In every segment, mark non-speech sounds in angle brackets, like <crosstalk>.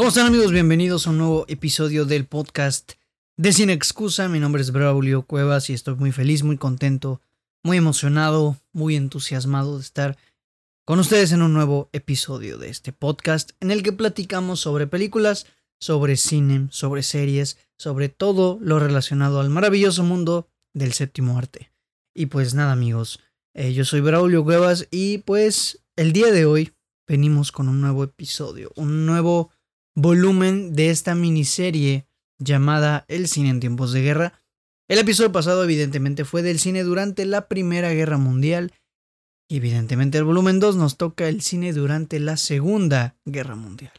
¿Cómo están amigos? Bienvenidos a un nuevo episodio del podcast de Sin Excusa. Mi nombre es Braulio Cuevas y estoy muy feliz, muy contento, muy emocionado, muy entusiasmado de estar con ustedes en un nuevo episodio de este podcast en el que platicamos sobre películas, sobre cine, sobre series, sobre todo lo relacionado al maravilloso mundo del séptimo arte. Y pues nada amigos, eh, yo soy Braulio Cuevas y pues el día de hoy venimos con un nuevo episodio, un nuevo volumen de esta miniserie llamada El cine en tiempos de guerra. El episodio pasado evidentemente fue del cine durante la Primera Guerra Mundial y evidentemente el volumen 2 nos toca el cine durante la Segunda Guerra Mundial.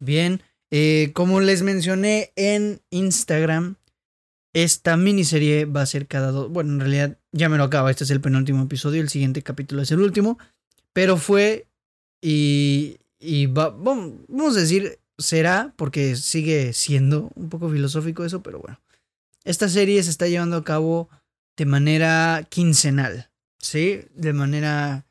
Bien, eh, como les mencioné en Instagram, esta miniserie va a ser cada dos. Bueno, en realidad ya me lo acaba. Este es el penúltimo episodio. El siguiente capítulo es el último. Pero fue. Y. Y va, vamos a decir, será, porque sigue siendo un poco filosófico eso, pero bueno. Esta serie se está llevando a cabo de manera quincenal. ¿Sí? De manera.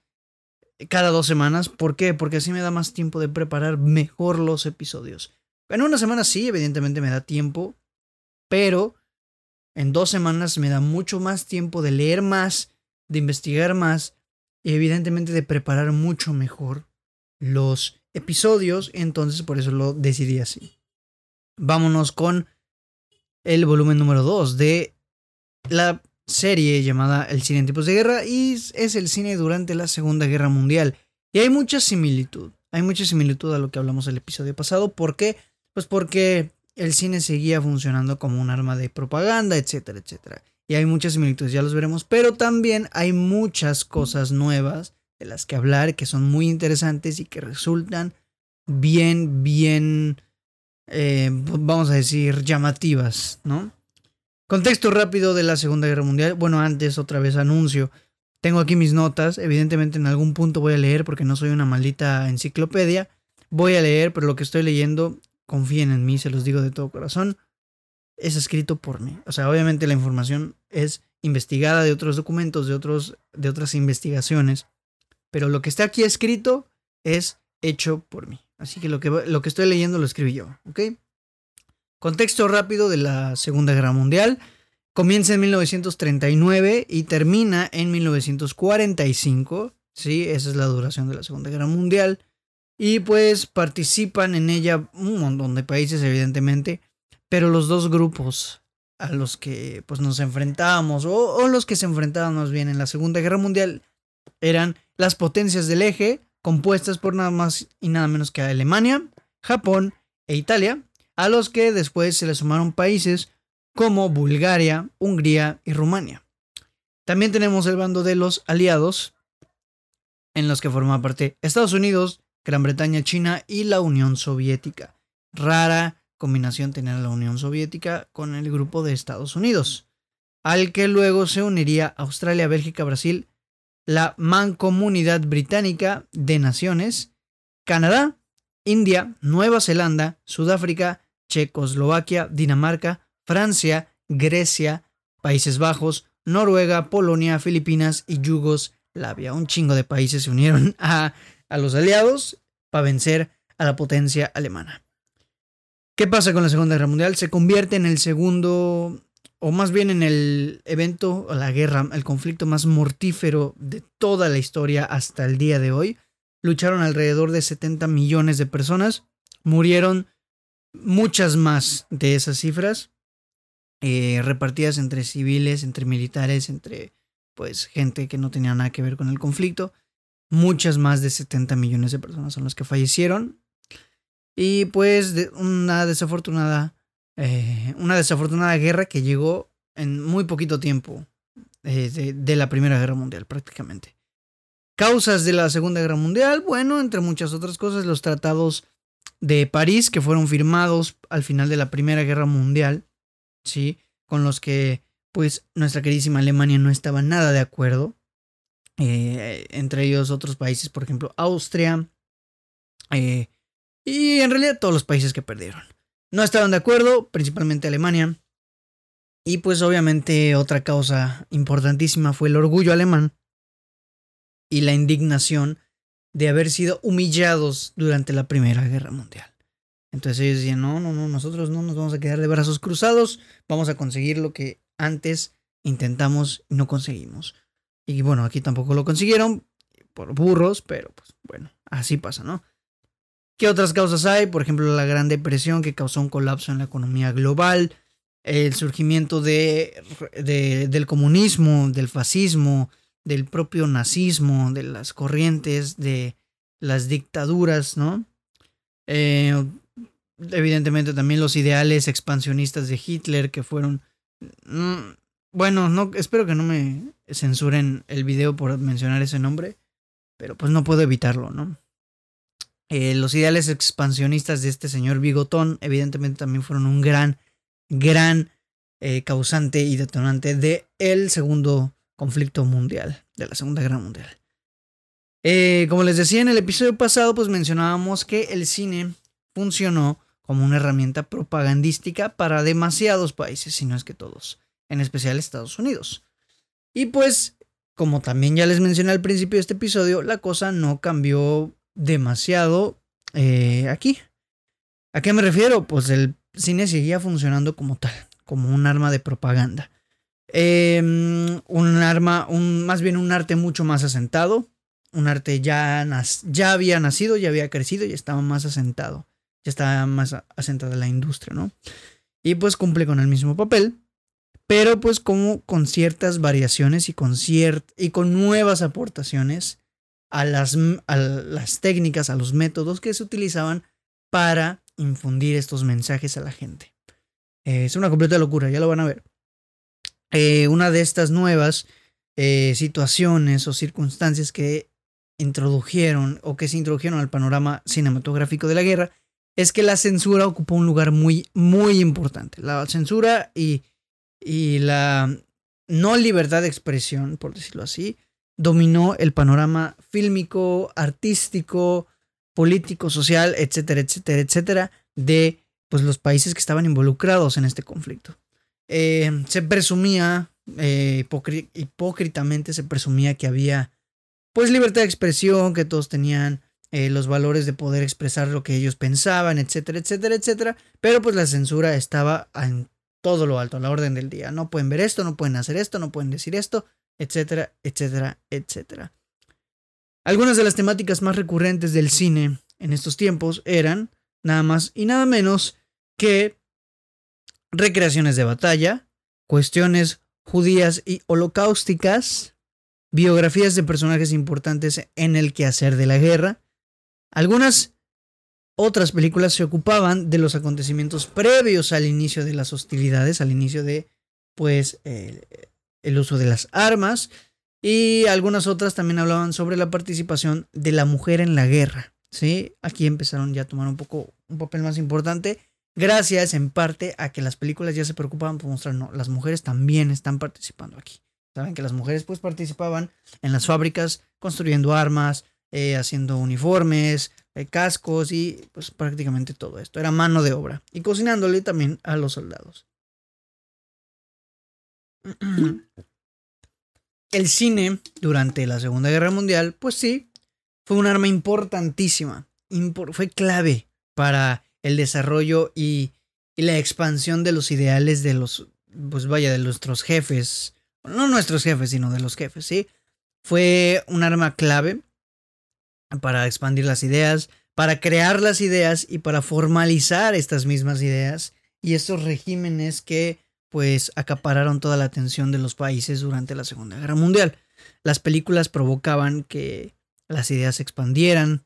Cada dos semanas. ¿Por qué? Porque así me da más tiempo de preparar mejor los episodios. En una semana sí, evidentemente me da tiempo. Pero en dos semanas me da mucho más tiempo de leer más, de investigar más y evidentemente de preparar mucho mejor los episodios. Entonces por eso lo decidí así. Vámonos con el volumen número 2 de la serie llamada El cine en tipos de guerra y es el cine durante la Segunda Guerra Mundial. Y hay mucha similitud, hay mucha similitud a lo que hablamos el episodio pasado. ¿Por qué? Pues porque el cine seguía funcionando como un arma de propaganda, etcétera, etcétera. Y hay muchas similitudes, ya los veremos, pero también hay muchas cosas nuevas de las que hablar que son muy interesantes y que resultan bien, bien, eh, vamos a decir, llamativas, ¿no? Contexto rápido de la Segunda Guerra Mundial. Bueno, antes otra vez anuncio. Tengo aquí mis notas. Evidentemente en algún punto voy a leer porque no soy una maldita enciclopedia. Voy a leer, pero lo que estoy leyendo confíen en mí, se los digo de todo corazón, es escrito por mí. O sea, obviamente la información es investigada de otros documentos, de, otros, de otras investigaciones, pero lo que está aquí escrito es hecho por mí. Así que lo que, lo que estoy leyendo lo escribí yo, ¿ok? Contexto rápido de la Segunda Guerra Mundial. Comienza en 1939 y termina en 1945. Sí, esa es la duración de la Segunda Guerra Mundial. Y pues participan en ella un montón de países, evidentemente. Pero los dos grupos a los que pues nos enfrentábamos, o, los que se enfrentaban más bien en la Segunda Guerra Mundial, eran las potencias del eje, compuestas por nada más y nada menos que Alemania, Japón e Italia, a los que después se le sumaron países como Bulgaria, Hungría y Rumania. También tenemos el bando de los aliados, en los que forma parte Estados Unidos, Gran Bretaña, China y la Unión Soviética. Rara combinación tener la Unión Soviética con el grupo de Estados Unidos, al que luego se uniría Australia, Bélgica, Brasil, la Mancomunidad Británica de Naciones, Canadá, India, Nueva Zelanda, Sudáfrica, Checoslovaquia, Dinamarca, Francia, Grecia, Países Bajos, Noruega, Polonia, Filipinas y Yugoslavia. Un chingo de países se unieron <laughs> a a los aliados para vencer a la potencia alemana. ¿Qué pasa con la Segunda Guerra Mundial? Se convierte en el segundo, o más bien en el evento, la guerra, el conflicto más mortífero de toda la historia hasta el día de hoy. Lucharon alrededor de 70 millones de personas, murieron muchas más de esas cifras, eh, repartidas entre civiles, entre militares, entre pues gente que no tenía nada que ver con el conflicto. Muchas más de 70 millones de personas son las que fallecieron. Y pues de una desafortunada, eh, una desafortunada guerra que llegó en muy poquito tiempo eh, de, la Primera Guerra Mundial prácticamente. Causas de la Segunda Guerra Mundial, bueno, entre muchas otras cosas, los tratados de París que fueron firmados al final de la Primera Guerra Mundial, ¿sí? Con los que pues nuestra queridísima Alemania no estaba nada de acuerdo. Eh, entre ellos otros países, por ejemplo, Austria, y en realidad todos los países que perdieron. No estaban de acuerdo, principalmente Alemania. Y pues obviamente otra causa importantísima fue el orgullo alemán y la indignación de haber sido humillados durante la Primera Guerra Mundial. Entonces ellos decían, no, no, no, nosotros no nos vamos a quedar de brazos cruzados, vamos a conseguir lo que antes intentamos y no conseguimos. Y bueno, aquí tampoco lo consiguieron por burros, pero pues bueno, así pasa, ¿no? ¿Qué otras causas hay? Por ejemplo, la Gran Depresión que causó un colapso en la economía global, el surgimiento de, del comunismo, del fascismo, del propio nazismo, de las corrientes, de las dictaduras, ¿no? Eh, evidentemente también los ideales expansionistas de Hitler que fueron... Mm, bueno, no, espero que no me censuren el video por mencionar ese nombre, pero pues no puedo evitarlo, ¿no? Eh, los ideales expansionistas de este señor Bigotón evidentemente también fueron un gran, gran eh, causante y detonante de el segundo conflicto mundial, de la Segunda Guerra Mundial. Eh, como les decía en el episodio pasado, pues mencionábamos que el cine funcionó como una herramienta propagandística para demasiados países, si no es que todos, en especial Estados Unidos. Y pues, como también ya les mencioné al principio de este episodio, la cosa no cambió demasiado eh, aquí. ¿A qué me refiero? Pues el cine seguía funcionando como tal, como un arma de propaganda. Em, un arma, un, más bien un arte mucho más asentado. Un arte ya, ya había nacido, ya había crecido y estaba más asentado. Ya estaba más asentada la industria, ¿no? Y pues cumple con el mismo papel, pero pues como con ciertas variaciones y con, y con nuevas aportaciones a las, a las técnicas, a los métodos que se utilizaban para infundir estos mensajes a la gente. Eh, es una completa locura, ya lo van a ver. Eh, una de estas nuevas eh, situaciones o circunstancias que introdujeron o que se introdujeron al panorama cinematográfico de la guerra es que la censura ocupó un lugar muy, muy importante. La censura y, y la no libertad de expresión, por decirlo así, dominó el panorama fílmico, artístico, político, social, etcétera, etcétera, etcétera, de pues, los países que estaban involucrados en este conflicto. Eh, se presumía, eh, hipócritamente se presumía que había pues libertad de expresión, que todos tenían eh, los valores de poder expresar lo que ellos pensaban, etcétera, etcétera, etcétera, pero pues la censura estaba en todo lo alto, a la orden del día. No pueden ver esto, no pueden hacer esto, no pueden decir esto, etcétera, etcétera, etcétera. Algunas de las temáticas más recurrentes del cine en estos tiempos eran nada más y nada menos que recreaciones de batalla, cuestiones judías y holocausticas, biografías de personajes importantes en el quehacer de la guerra. Algunas otras películas se ocupaban de los acontecimientos previos al inicio de las hostilidades, al inicio de pues el uso de las armas y algunas otras también hablaban sobre la participación de la mujer en la guerra. ¿sí? Aquí empezaron ya a tomar un poco un papel más importante gracias en parte a que las películas ya se preocupaban por mostrar, no, las mujeres también están participando aquí. Saben que las mujeres pues participaban en las fábricas construyendo armas, eh, haciendo uniformes, eh, cascos y pues prácticamente todo esto. Era mano de obra y cocinándole también a los soldados. <clears throat> El cine durante la Segunda Guerra Mundial, pues sí, fue un arma importantísima, fue clave para el desarrollo y, la expansión de los ideales de los, pues vaya, de nuestros jefes, no nuestros jefes, sino de los jefes, ¿sí? Fue un arma clave para expandir las ideas, para crear las ideas y para formalizar estas mismas ideas y estos regímenes que pues acapararon toda la atención de los países durante la Segunda Guerra Mundial. Las películas provocaban que las ideas se expandieran,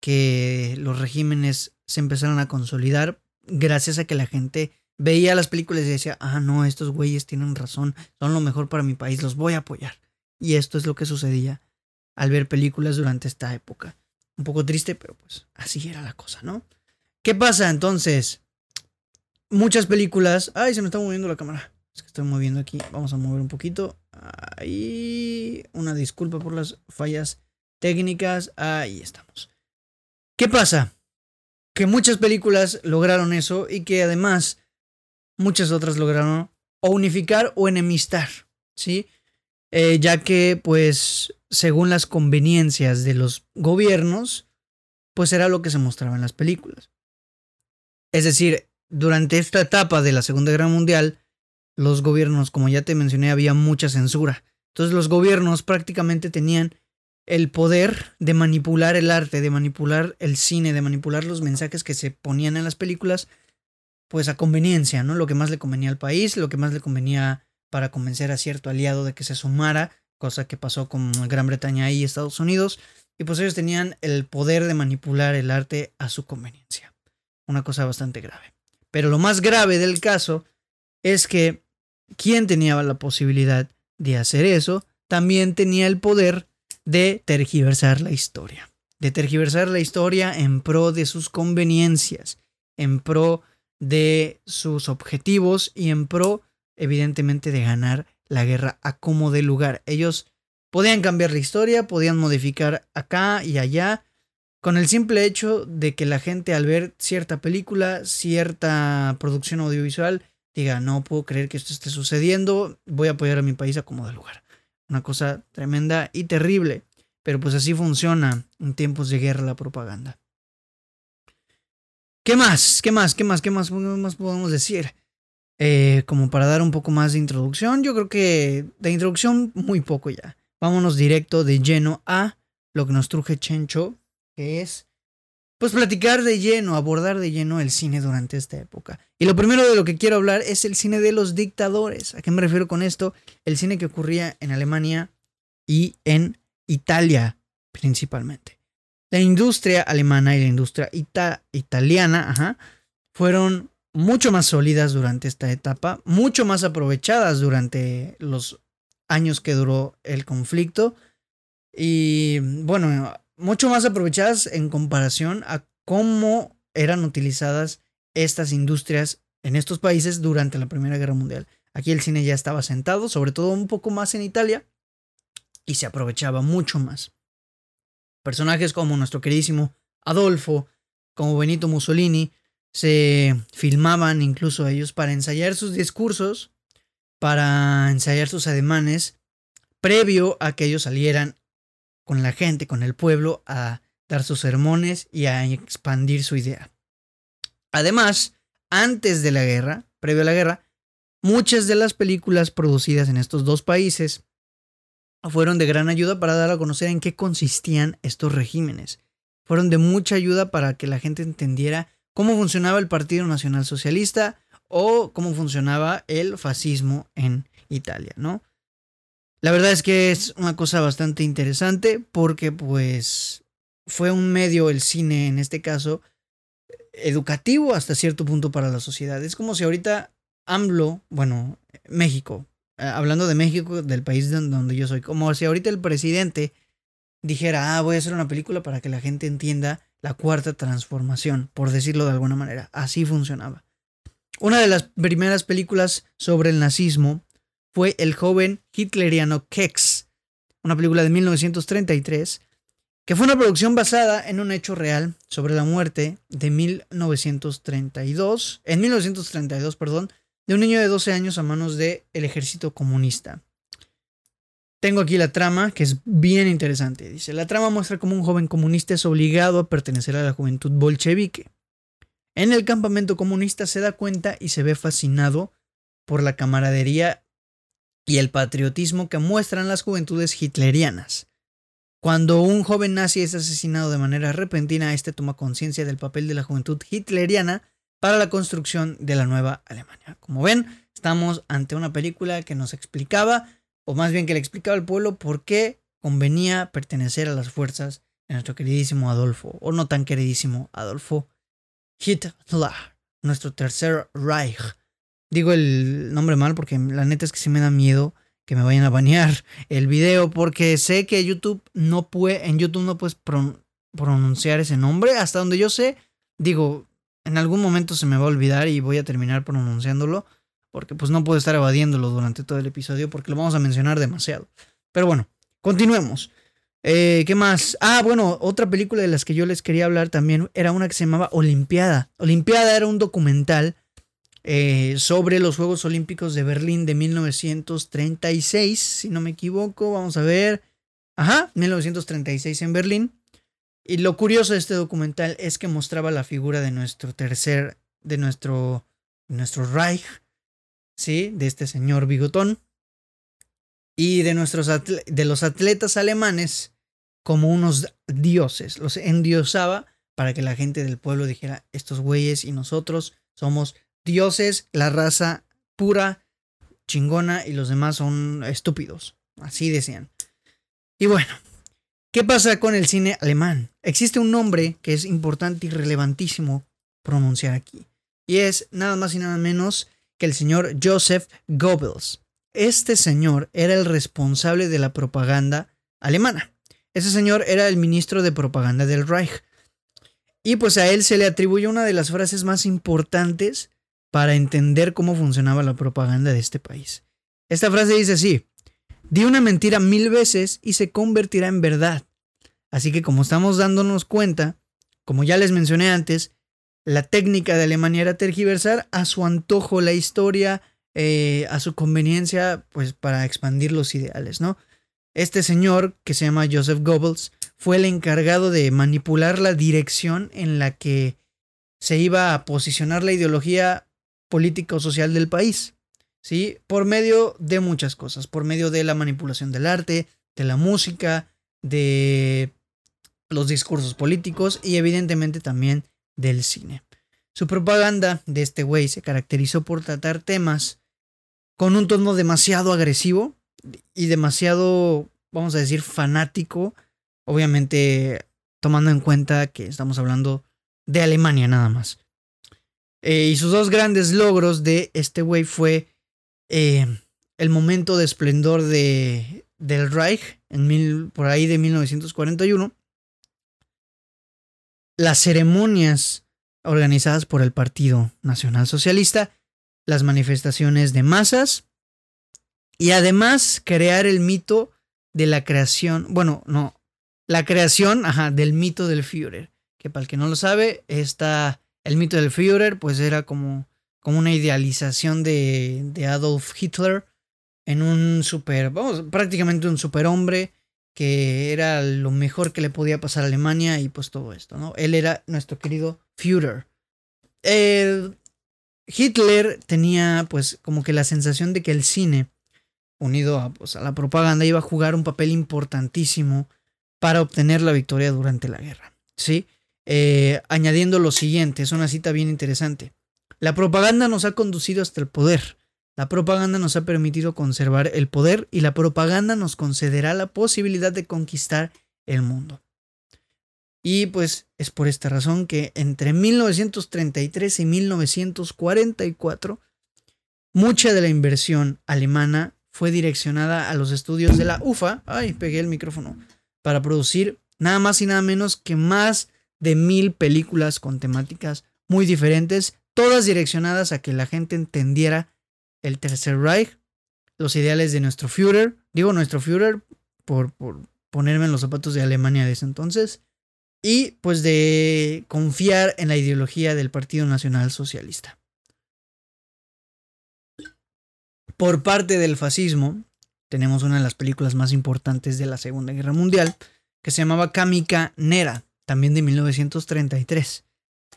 que los regímenes se empezaron a consolidar gracias a que la gente veía las películas y decía, ah, no, estos güeyes tienen razón, son lo mejor para mi país, los voy a apoyar. Y esto es lo que sucedía al ver películas durante esta época. Un poco triste, pero pues así era la cosa, ¿no? ¿Qué pasa entonces? Muchas películas. Ay, se me está moviendo la cámara. Es que estoy moviendo aquí. Vamos a mover un poquito. Ahí. Una disculpa por las fallas técnicas. Ahí estamos. ¿Qué pasa? Que muchas películas lograron eso y que además muchas otras lograron o unificar o enemistar. ¿Sí? Eh, ya que, pues, según las conveniencias de los gobiernos, pues era lo que se mostraba en las películas. Es decir, durante esta etapa de la Segunda Guerra Mundial, los gobiernos, como ya te mencioné, había mucha censura. Entonces los gobiernos prácticamente tenían el poder de manipular el arte, de manipular el cine, de manipular los mensajes que se ponían en las películas, pues a conveniencia, ¿no? Lo que más le convenía al país, lo que más le convenía para convencer a cierto aliado de que se sumara, cosa que pasó con Gran Bretaña y Estados Unidos, y pues ellos tenían el poder de manipular el arte a su conveniencia. Una cosa bastante grave. Pero lo más grave del caso es que quien tenía la posibilidad de hacer eso, también tenía el poder de tergiversar la historia. De tergiversar la historia en pro de sus conveniencias, en pro de sus objetivos y en pro, evidentemente, de ganar la guerra a como de lugar. Ellos podían cambiar la historia, podían modificar acá y allá, con el simple hecho de que la gente al ver cierta película, cierta producción audiovisual, diga, no puedo creer que esto esté sucediendo, voy a apoyar a mi país a como de lugar. Una cosa tremenda y terrible, pero pues así funciona en tiempos de guerra la propaganda. ¿Qué más? ¿Qué más? ¿Qué más? ¿Qué más, más podemos decir? Eh, como para dar un poco más de introducción, yo creo que de introducción muy poco ya. Vámonos directo de lleno a lo que nos truje Chencho, que es pues platicar de lleno, abordar de lleno el cine durante esta época. Y lo primero de lo que quiero hablar es el cine de los dictadores. ¿A qué me refiero con esto? El cine que ocurría en Alemania y en Italia principalmente. La industria alemana y la industria italiana fueron mucho más sólidas durante esta etapa, mucho más aprovechadas durante los años que duró el conflicto y bueno, mucho más aprovechadas en comparación a cómo eran utilizadas estas industrias en estos países durante la Primera Guerra Mundial. Aquí el cine ya estaba sentado, sobre todo un poco más en Italia, y se aprovechaba mucho más. Personajes como nuestro queridísimo Adolfo, como Benito Mussolini, se filmaban incluso ellos para ensayar sus discursos, para ensayar sus ademanes, previo a que ellos salieran con la gente, con el pueblo, a dar sus sermones y a expandir su idea. Además, antes de la guerra, previo a la guerra, muchas de las películas producidas en estos dos países fueron de gran ayuda para dar a conocer en qué consistían estos regímenes. Fueron de mucha ayuda para que la gente entendiera cómo funcionaba el Partido Nacional Socialista o cómo funcionaba el fascismo en Italia, ¿no? La verdad es que es una cosa bastante interesante porque pues fue un medio, el cine en este caso, educativo hasta cierto punto para la sociedad. Es como si ahorita AMLO, bueno, México, eh, hablando de México, del país donde yo soy, como si ahorita el presidente dijera, ah, voy a hacer una película para que la gente entienda la cuarta transformación, por decirlo de alguna manera. Así funcionaba. Una de las primeras películas sobre el nazismo fue El joven hitleriano Kex, una película de 1933, que fue una producción basada en un hecho real sobre la muerte de 1932, en 1932, perdón, de un niño de 12 años a manos del ejército comunista. Tengo aquí la trama, que es bien interesante. Dice, la trama muestra cómo un joven comunista es obligado a pertenecer a la juventud bolchevique. En el campamento comunista se da cuenta y se ve fascinado por la camaradería y el patriotismo que muestran las juventudes hitlerianas. Cuando un joven nazi es asesinado de manera repentina, este toma conciencia del papel de la juventud hitleriana para la construcción de la nueva Alemania. Como ven, estamos ante una película que nos explicaba, o más bien que le explicaba al pueblo por qué convenía pertenecer a las fuerzas de nuestro queridísimo Adolfo, o no tan queridísimo Adolfo Hitler, nuestro tercer Reich, digo el nombre mal porque la neta es que sí me da miedo que me vayan a banear <laughs> el video porque sé que YouTube no puede, en YouTube no puedes pronunciar ese nombre. Hasta donde yo sé, digo, en algún momento se me va a olvidar y voy a terminar pronunciándolo porque pues no puedo estar evadiéndolo durante todo el episodio porque lo vamos a mencionar demasiado. Pero bueno, continuemos. Eh, ¿Qué más? Ah, bueno, otra película de las que yo les quería hablar también era una que se llamaba Olimpiada. Olimpiada era un documental eh, sobre los Juegos Olímpicos de Berlín de 1936, si no me equivoco, vamos a ver. Ajá, 1936 en Berlín. Y lo curioso de este documental es que mostraba la figura de nuestro tercer de nuestro, nuestro Reich, ¿sí? De este señor bigotón. Y de, nuestros de los atletas alemanes como unos dioses. Los endiosaba para que la gente del pueblo dijera, estos güeyes y nosotros somos dioses, la raza pura, chingona y los demás son estúpidos. Así decían. Y bueno, ¿Qué pasa con el cine alemán? Existe un nombre que es importante y relevantísimo pronunciar aquí. Y es nada más y nada menos que el señor Joseph Goebbels. Este señor era el responsable de la propaganda alemana. Ese señor era el ministro de propaganda del Reich. Y pues a él se le atribuye una de las frases más importantes para entender cómo funcionaba la propaganda de este país. Esta frase dice así, Di una mentira mil veces y se convertirá en verdad. Así que como estamos dándonos cuenta, como ya les mencioné antes, la técnica de Alemania era tergiversar a su antojo la historia, eh, a su conveniencia, pues para expandir los ideales, ¿no? Este señor, que se llama Joseph Goebbels, fue el encargado de manipular la dirección en la que se iba a posicionar la ideología política o social del país. ¿sí? Por medio de muchas cosas, por medio de la manipulación del arte, de la música, de los discursos políticos y evidentemente también del cine. Su propaganda de este güey se caracterizó por tratar temas con un tono demasiado agresivo y demasiado, vamos a decir, fanático, obviamente tomando en cuenta que estamos hablando de Alemania nada más. Eh, y sus dos grandes logros de este güey fue eh, el momento de esplendor de, del Reich, en mil, por ahí de 1941, las ceremonias organizadas por el Partido Nacional Socialista, las manifestaciones de masas y además crear el mito de la creación, bueno, no, la creación ajá, del mito del Führer, que para el que no lo sabe, está el mito del Führer, pues era como como una idealización de, Adolf Hitler en un super, vamos, prácticamente un superhombre que era lo mejor que le podía pasar a Alemania y pues todo esto, ¿no? Él era nuestro querido Führer. Hitler tenía pues como que la sensación de que el cine, unido a, pues, a la propaganda, iba a jugar un papel importantísimo para obtener la victoria durante la guerra, ¿sí? Eh, añadiendo lo siguiente, es una cita bien interesante. La propaganda nos ha conducido hasta el poder. La propaganda nos ha permitido conservar el poder y la propaganda nos concederá la posibilidad de conquistar el mundo. Y pues es por esta razón que entre 1933 y 1944 mucha de la inversión alemana fue direccionada a los estudios de la UFA, ay, pegué el micrófono, para producir nada más y nada menos que más de mil películas con temáticas muy diferentes todas direccionadas a que la gente entendiera el Tercer Reich, los ideales de nuestro Führer, digo nuestro Führer por, por ponerme en los zapatos de Alemania de ese entonces, y pues de confiar en la ideología del Partido Nacional Socialista. Por parte del fascismo, tenemos una de las películas más importantes de la Segunda Guerra Mundial, que se llamaba Kamika Nera, también de 1933.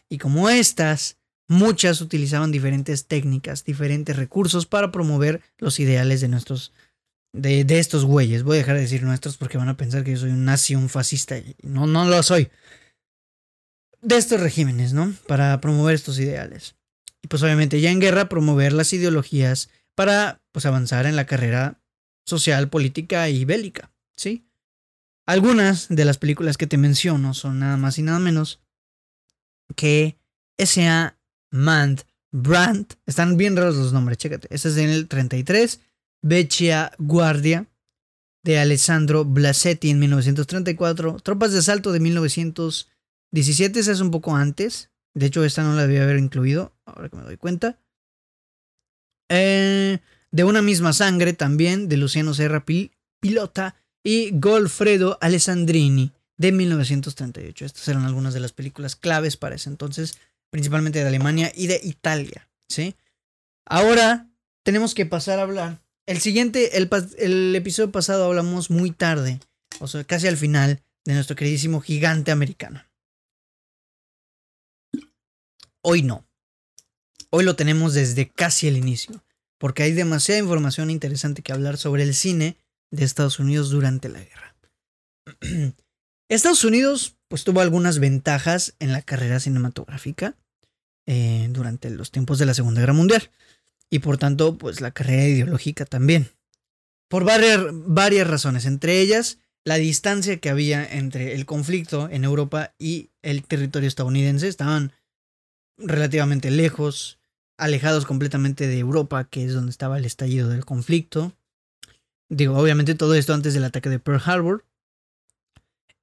Y como estas, Muchas utilizaban diferentes técnicas, diferentes recursos para promover los ideales de nuestros de, estos güeyes. Voy a dejar de decir nuestros porque van a pensar que yo soy un nazi, un fascista. Y no, no lo soy. De estos regímenes, ¿no? Para promover estos ideales. Y pues obviamente ya en guerra promover las ideologías para pues avanzar en la carrera social, política y bélica, ¿sí? Algunas de las películas que te menciono son nada más y nada menos que S.A. Mand, Brandt. Están bien raros los nombres, chécate. Este es en el 33. Vecchia Guardia de Alessandro Blasetti en 1934. Tropas de asalto de 1917. Esa es un poco antes. De hecho, esta no la debía haber incluido. Ahora que me doy cuenta. Eh, de una misma sangre también de Luciano Serra Pilota y Golfredo Alessandrini de 1938. Estas eran algunas de las películas claves para ese entonces principalmente de Alemania y de Italia, ¿sí? Ahora tenemos que pasar a hablar. El siguiente, el, el episodio pasado hablamos muy tarde, o sea, casi al final, de nuestro queridísimo gigante americano. Hoy no. hoy lo tenemos desde casi el inicio, porque hay demasiada información interesante que hablar sobre el cine de Estados Unidos durante la guerra. <clears throat> Estados Unidos pues tuvo algunas ventajas en la carrera cinematográfica eh, durante los tiempos de la Segunda Guerra Mundial y por tanto pues la carrera ideológica también. Por varias, varias razones, entre ellas la distancia que había entre el conflicto en Europa y el territorio estadounidense. Estaban relativamente lejos, alejados completamente de Europa, que es donde estaba el estallido del conflicto. Digo, obviamente todo esto antes del ataque de Pearl Harbor.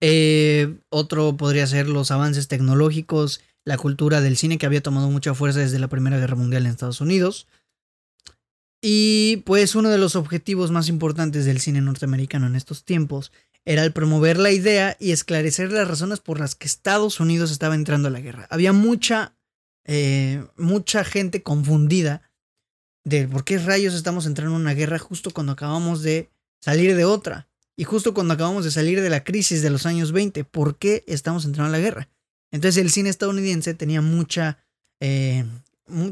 Eh, otro podría ser los avances tecnológicos, la cultura del cine que había tomado mucha fuerza desde la Primera Guerra Mundial en Estados Unidos. Y pues uno de los objetivos más importantes del cine norteamericano en estos tiempos era el promover la idea y esclarecer las razones por las que Estados Unidos estaba entrando a la guerra. Había mucha, eh, mucha gente confundida de por qué rayos estamos entrando en una guerra justo cuando acabamos de salir de otra. Y justo cuando acabamos de salir de la crisis de los años 20, ¿por qué estamos entrando a la guerra? Entonces el cine estadounidense tenía mucha, eh,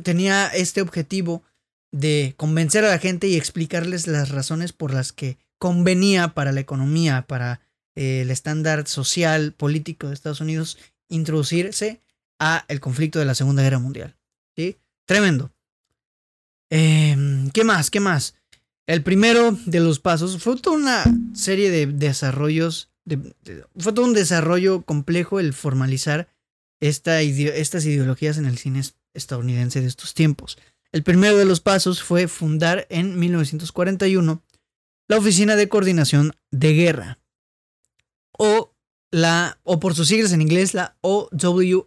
tenía este objetivo de convencer a la gente y explicarles las razones por las que convenía para la economía, para eh, el estándar social, político de Estados Unidos, introducirse a el conflicto de la Segunda Guerra Mundial. ¿sí? Tremendo. Em, ¿Qué más? ¿Qué más? El primero de los pasos fue toda una serie de desarrollos, fue todo un desarrollo complejo el formalizar esta estas ideologías en el cine estadounidense de estos tiempos. El primero de los pasos fue fundar en 1941 la Oficina de Coordinación de Guerra, o, la, o por sus siglas en inglés, la OWI,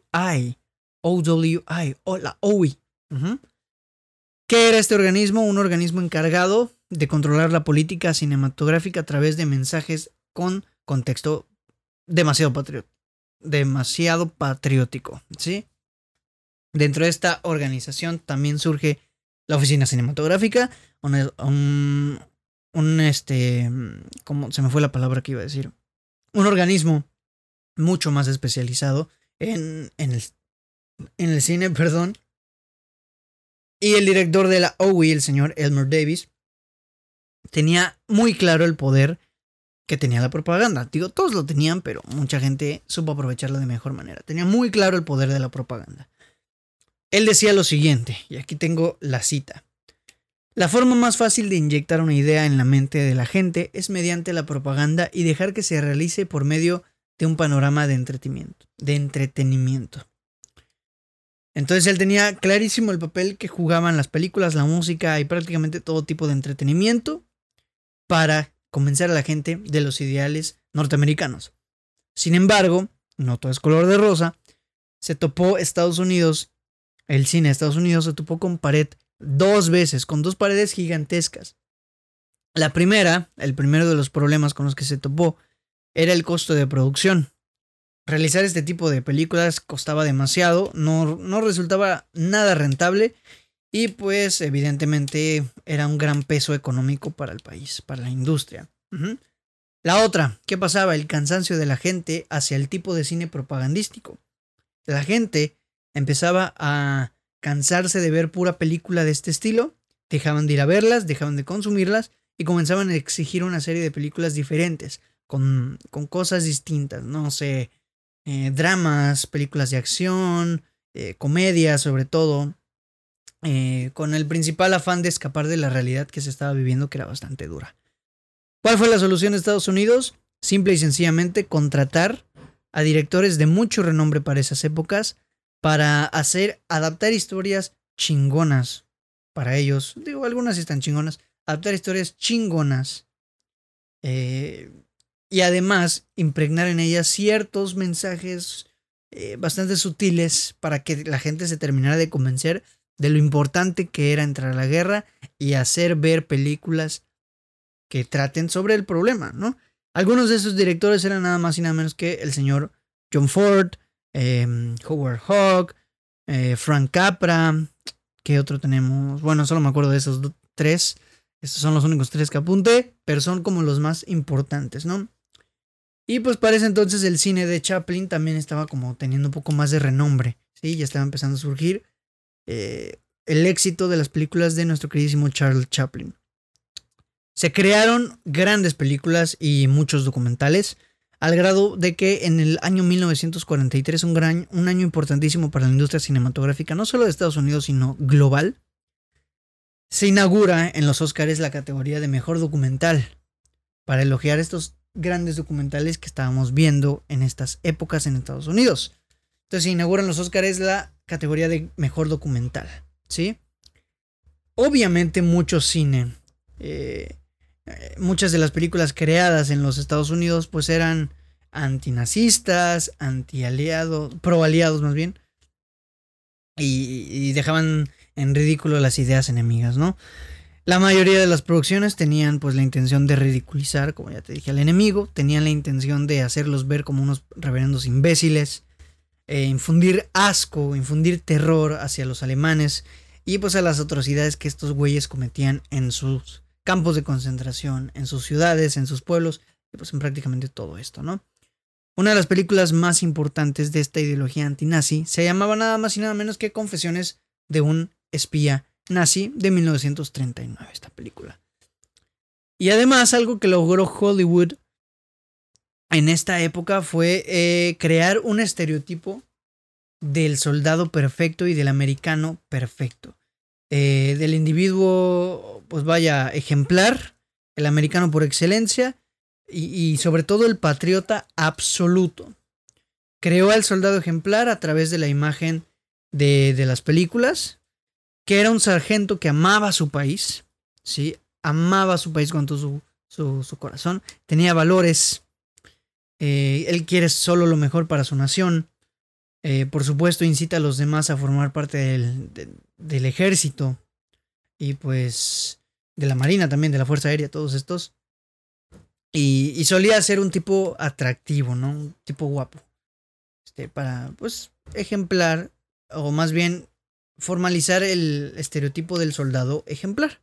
OWI, o la OWI. ¿Qué era este organismo? Un organismo encargado de controlar la política cinematográfica a través de mensajes con contexto demasiado, demasiado patriótico, ¿sí? Dentro de esta organización también surge la oficina cinematográfica, un, un, este, ¿cómo se me fue la palabra que iba a decir? Un organismo mucho más especializado en, en, el, en el cine, <laughs> perdón. Y el director de la OWI, el señor Elmer Davis, tenía muy claro el poder que tenía la propaganda. Digo, todos lo tenían, pero mucha gente supo aprovecharla de mejor manera. Tenía muy claro el poder de la propaganda. Él decía lo siguiente, y aquí tengo la cita. La forma más fácil de inyectar una idea en la mente de la gente es mediante la propaganda y dejar que se realice por medio de un panorama de entretenimiento. De entretenimiento. Entonces él tenía clarísimo el papel que jugaban las películas, la música y prácticamente todo tipo de entretenimiento para convencer a la gente de los ideales norteamericanos. Sin embargo, no todo es color de rosa, se topó Estados Unidos el cine de Estados Unidos se topó con pared dos veces, con dos paredes gigantescas. La primera, el primero de los problemas con los que se topó, era el costo de producción. Realizar este tipo de películas costaba demasiado, no, no resultaba nada rentable y pues evidentemente era un gran peso económico para el país, para la industria. La otra, ¿qué pasaba? El cansancio de la gente hacia el tipo de cine propagandístico. La gente empezaba a cansarse de ver pura película de este estilo, dejaban de ir a verlas, dejaban de consumirlas y comenzaban a exigir una serie de películas diferentes, con, con cosas distintas, no sé, eh, dramas, películas de acción, eh, comedias sobre todo, eh, con el principal afán de escapar de la realidad que se estaba viviendo que era bastante dura. ¿Cuál fue la solución de Estados Unidos? Simple y sencillamente contratar a directores de mucho renombre para esas épocas para hacer, adaptar historias chingonas para ellos. Digo, algunas están chingonas. Adaptar historias chingonas. Eh, y además impregnar en ellas ciertos mensajes eh, bastante sutiles para que la gente se terminara de convencer de lo importante que era entrar a la guerra y hacer ver películas que traten sobre el problema, ¿no? Algunos de esos directores eran nada más y nada menos que el señor John Ford, Em, Howard Hawk, eh, Frank Capra. ¿Qué otro tenemos? Bueno, solo me acuerdo de esos tres. Estos son los únicos tres que apunté, pero son como los más importantes, ¿no? Y pues parece entonces el cine de Chaplin también estaba como teniendo un poco más de renombre, ¿sí? Ya estaba empezando a surgir. Eh, el éxito de las películas de nuestro queridísimo Charles Chaplin. Se crearon grandes películas y muchos documentales, al grado de que en el año 1943, un, gran, un año importantísimo para la industria cinematográfica, no solo de Estados Unidos, sino global, se inaugura en los Oscars la categoría de mejor documental, para elogiar estos grandes documentales que estábamos viendo en estas épocas en Estados Unidos. Entonces se inauguran los Oscars la categoría de mejor documental, ¿sí? Obviamente mucho cine, eh, muchas de las películas creadas en los Estados Unidos pues eran antinazistas, antialiados, pro aliados más bien, y dejaban en ridículo las ideas enemigas, ¿no? La mayoría de las producciones tenían pues la intención de ridiculizar, como ya te dije, al enemigo, tenían la intención de hacerlos ver como unos reverendos imbéciles, eh, infundir asco, infundir terror hacia los alemanes y pues a las atrocidades que estos güeyes cometían en sus campos de concentración, en sus ciudades, en sus pueblos y pues en prácticamente todo esto, ¿no? Una de las películas más importantes de esta ideología antinazi se llamaba nada más y nada menos que Confesiones de un espía nazi de 1939, esta película. Y además algo que logró Hollywood en esta época fue eh, crear un estereotipo del soldado perfecto y del americano perfecto. Eh, del individuo, pues vaya, ejemplar, el americano por excelencia y, sobre todo el patriota absoluto. Creó al soldado ejemplar a través de la imagen de, de las películas, que era un sargento que amaba su país, ¿sí? Amaba su país con todo su, su, su corazón, tenía valores, eh, él quiere solo lo mejor para su nación. Eh, por supuesto, incita a los demás a formar parte del, del ejército y pues de la marina también, de la Fuerza Aérea, todos estos. Y, y, solía ser un tipo atractivo, ¿no? Un tipo guapo. Este, para, pues, ejemplar, o más bien formalizar el estereotipo del soldado ejemplar.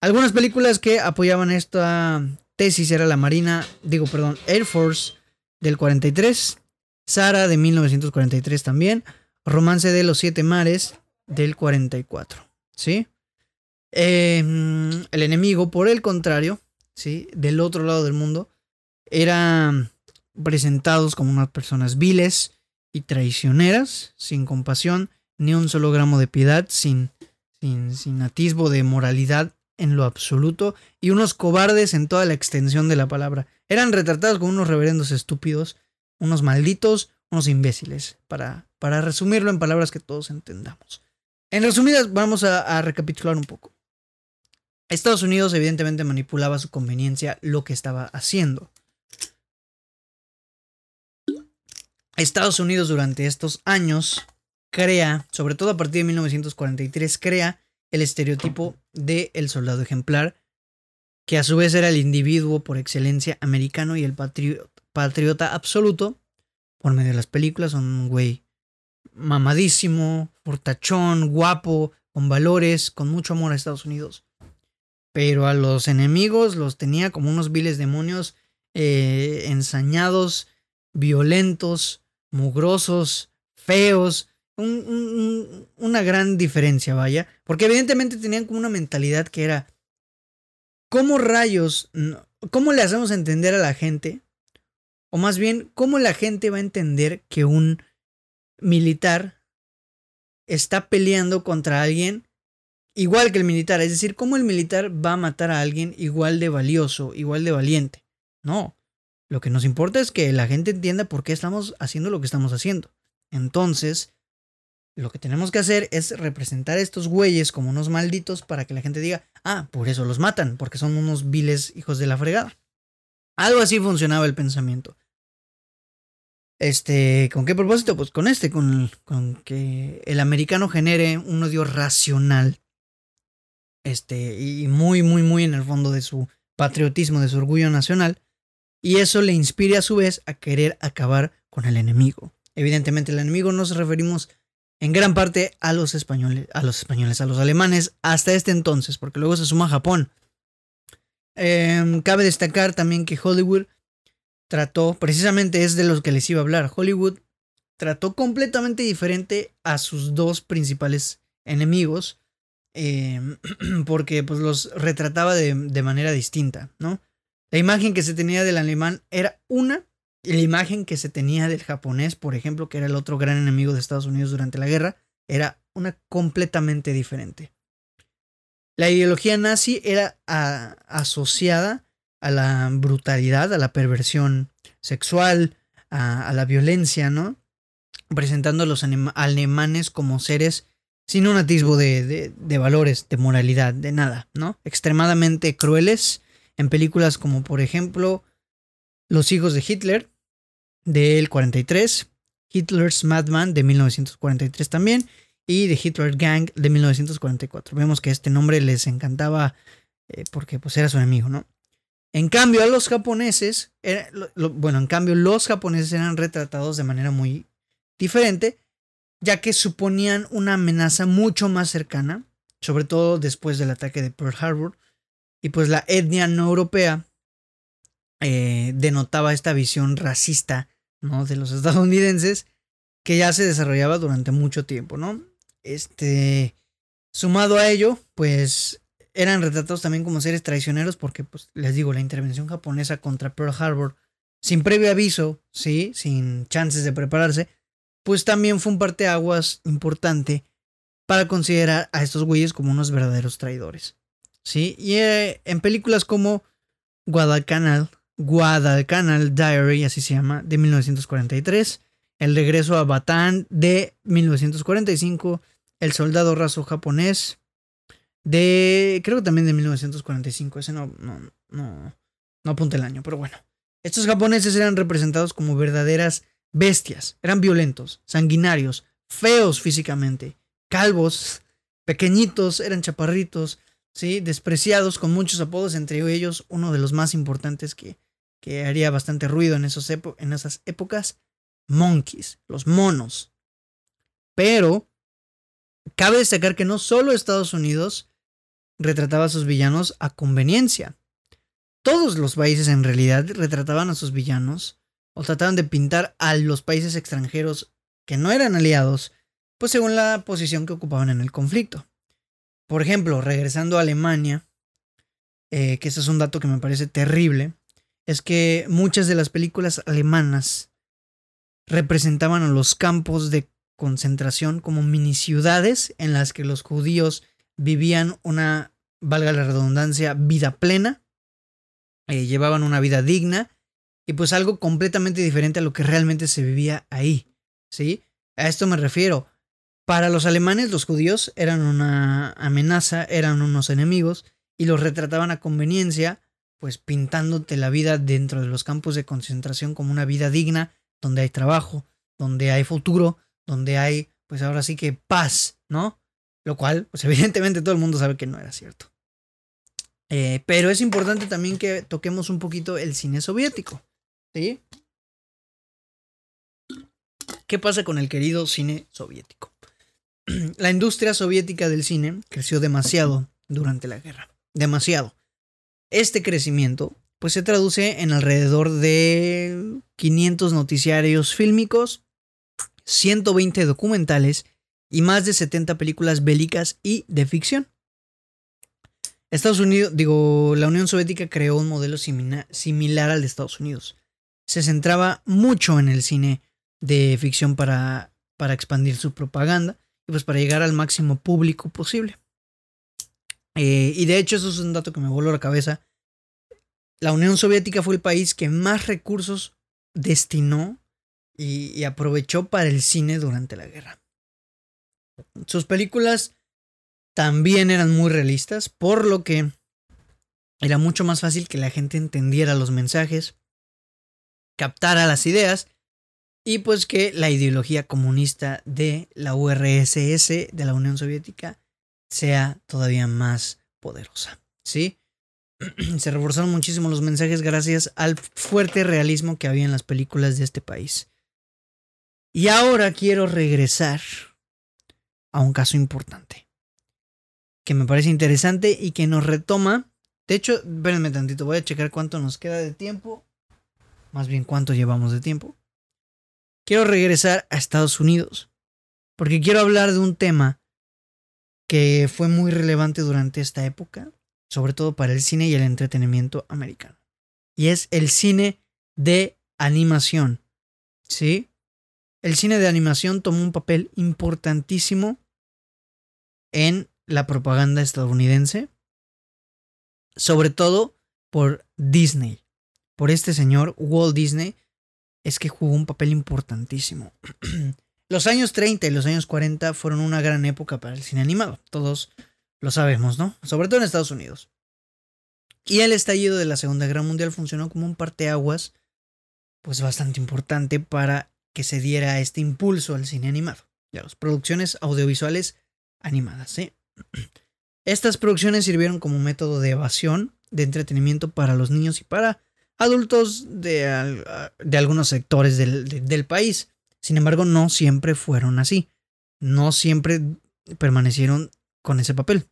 Algunas películas que apoyaban esta tesis era la Marina, digo, perdón, Air Force del 43, Sara de 1943 también, Romance de los Siete Mares del 44, ¿sí? Em, el enemigo, por el contrario, ¿sí? Del otro lado del mundo, eran presentados como unas personas viles y traicioneras, sin compasión, ni un solo gramo de piedad, sin, sin, sin atisbo de moralidad en lo absoluto, y unos cobardes en toda la extensión de la palabra. Eran retratados como unos reverendos estúpidos, unos malditos, unos imbéciles, para, para resumirlo en palabras que todos entendamos. En resumidas, vamos a, a recapitular un poco. Estados Unidos evidentemente manipulaba a su conveniencia lo que estaba haciendo. Estados Unidos durante estos años crea, sobre todo a partir de 1943, crea el estereotipo de el soldado ejemplar, que a su vez era el individuo por excelencia americano y el patriota absoluto, por medio de las películas, un güey mamadísimo, fortachón, guapo, con valores, con mucho amor a Estados Unidos. Pero a los enemigos los tenía como unos viles demonios eh, ensañados, violentos, mugrosos, feos, una gran diferencia, vaya. Porque evidentemente tenían como una mentalidad que era, ¿cómo rayos, cómo le hacemos entender a la gente? O más bien, ¿cómo la gente va a entender que un militar está peleando contra alguien igual que el militar? Es decir, ¿cómo el militar va a matar a alguien igual de valioso, igual de valiente? No. Lo que nos importa es que la gente entienda por qué estamos haciendo lo que estamos haciendo. Entonces, lo que tenemos que hacer es representar a estos güeyes como unos malditos para que la gente diga, ah, por eso los matan, porque son unos viles hijos de la fregada. Algo así funcionaba el pensamiento. Este, ¿con qué propósito? Pues con este, con, con que el americano genere un odio racional. Este, y muy, muy, muy en el fondo de su patriotismo, de su orgullo nacional. Y eso le inspire a su vez a querer acabar con el enemigo. Evidentemente, el enemigo nos referimos en gran parte a los españoles, a los españoles, a los alemanes, hasta este entonces, porque luego se suma Japón. Em, cabe destacar también que Hollywood trató, precisamente es de los que les iba a hablar, Hollywood trató completamente diferente a sus dos principales enemigos em, <clears throat> porque pues los retrataba de, de manera distinta, ¿no? La imagen que se tenía del alemán era una la imagen que se tenía del japonés, por ejemplo, que era el otro gran enemigo de Estados Unidos durante la guerra, era una completamente diferente. La ideología nazi era asociada a la brutalidad, a la perversión sexual, a, la violencia, ¿no? Presentando a los alemanes como seres sin un atisbo de, de, valores, de moralidad, de nada, ¿no? Extremadamente crueles en películas como por ejemplo Los hijos de Hitler del 43, Hitler's Madman de 1943 también y The Hitler Gang de 1944. Vemos que este nombre les encantaba eh, porque pues era su enemigo, ¿no? En cambio a los japoneses, bueno, en cambio los japoneses eran retratados de manera muy diferente, ya que suponían una amenaza mucho más cercana, sobre todo después del ataque de Pearl Harbor, y pues la etnia no europea eh, denotaba esta visión racista de los <laughs> estadounidenses que ya se desarrollaba durante mucho tiempo, ¿no? Este, sumado a ello, pues eran retratados también como seres traicioneros porque, pues, les digo, la intervención japonesa contra Pearl Harbor, sin previo aviso, sí, sin chances de prepararse, pues también fue un parteaguas importante para considerar a estos güeyes como unos verdaderos traidores. ¿sí? Y eh, en películas como Guadalcanal, Guadalcanal Diary, así se llama, de 1943, El regreso a Batán de 1945, El soldado raso japonés de, creo que también de 1945, ese no, no, no, apunta el año, pero bueno. Estos japoneses eran representados como verdaderas bestias, eran violentos, sanguinarios, feos físicamente, calvos, pequeñitos, eran chaparritos, ¿sí? despreciados con muchos apodos, entre ellos uno de los más importantes que, que haría bastante ruido en, esas épocas, monkeys, los monos. Pero cabe destacar que no solo Estados Unidos retrataba a sus villanos a conveniencia. Todos los países en realidad retrataban a sus villanos o trataban de pintar a los países extranjeros que no eran aliados, pues según la posición que ocupaban en el conflicto. Por ejemplo, regresando a Alemania, eh, que ese es un dato que me parece terrible, es que muchas de las películas alemanas representaban a los campos de concentración como mini ciudades en las que los judíos vivían una, valga la redundancia, vida plena, eh, llevaban una vida digna y pues algo completamente diferente a lo que realmente se vivía ahí, ¿sí? A esto me refiero. Para los alemanes los judíos eran una amenaza, eran unos enemigos y los retrataban a conveniencia, pues pintándote la vida dentro de los campos de concentración como una vida digna, donde hay trabajo, donde hay futuro, donde hay, pues ahora sí que paz, ¿no? Lo cual, pues <laughs> evidentemente todo el mundo sabe que no era cierto. Eh, pero es importante también que toquemos un poquito el cine soviético, ¿sí? ¿Qué pasa con el querido cine soviético? <clears throat> la industria soviética del cine creció demasiado durante la guerra. Demasiado. Este crecimiento pues se traduce en alrededor de 500 noticiarios fílmicos, 120 documentales y más de 70 películas bélicas y de ficción. Estados Unidos, digo, la Unión Soviética creó un modelo similar al de Estados Unidos. Se centraba mucho en el cine de ficción para, para expandir su propaganda y pues para llegar al máximo público posible. Eh, y de hecho eso es un dato que me voló la cabeza. La Unión Soviética fue el país que más recursos destinó y, aprovechó para el cine durante la guerra. Sus películas también eran muy realistas, por lo que era mucho más fácil que la gente entendiera los mensajes, captara las ideas y pues que la ideología comunista de la URSS, de la Unión Soviética, sea todavía más poderosa. ¿Sí? <clears throat> Se reforzaron muchísimo los mensajes gracias al fuerte realismo que había en las películas de este país. Y ahora quiero regresar a un caso importante. Que me parece interesante y que nos retoma. De hecho, espérenme tantito, voy a checar cuánto nos queda de tiempo. Más bien cuánto llevamos de tiempo quiero regresar a Estados Unidos, porque quiero hablar de un tema que fue muy relevante durante esta época, sobre todo para el cine y el entretenimiento americano. Y es el cine de animación. ¿Sí? El cine de animación tomó un papel importantísimo en la propaganda estadounidense, sobre todo por Disney, por este señor Walt Disney, es que jugó un papel importantísimo. <clears throat> los años 30 y los años 40 fueron una gran época para el cine animado, todos lo sabemos, ¿no? Sobre todo en Estados Unidos. Y el estallido de la Segunda Guerra Mundial funcionó como un parteaguas, pues bastante importante para que se diera este impulso al cine animado, y a las producciones audiovisuales animadas, ¿sí? <clears throat> Estas producciones sirvieron como método de evasión, de entretenimiento para los niños y para adultos de, de algunos sectores del, del país. Sin embargo, no siempre fueron así. No siempre permanecieron con ese papel.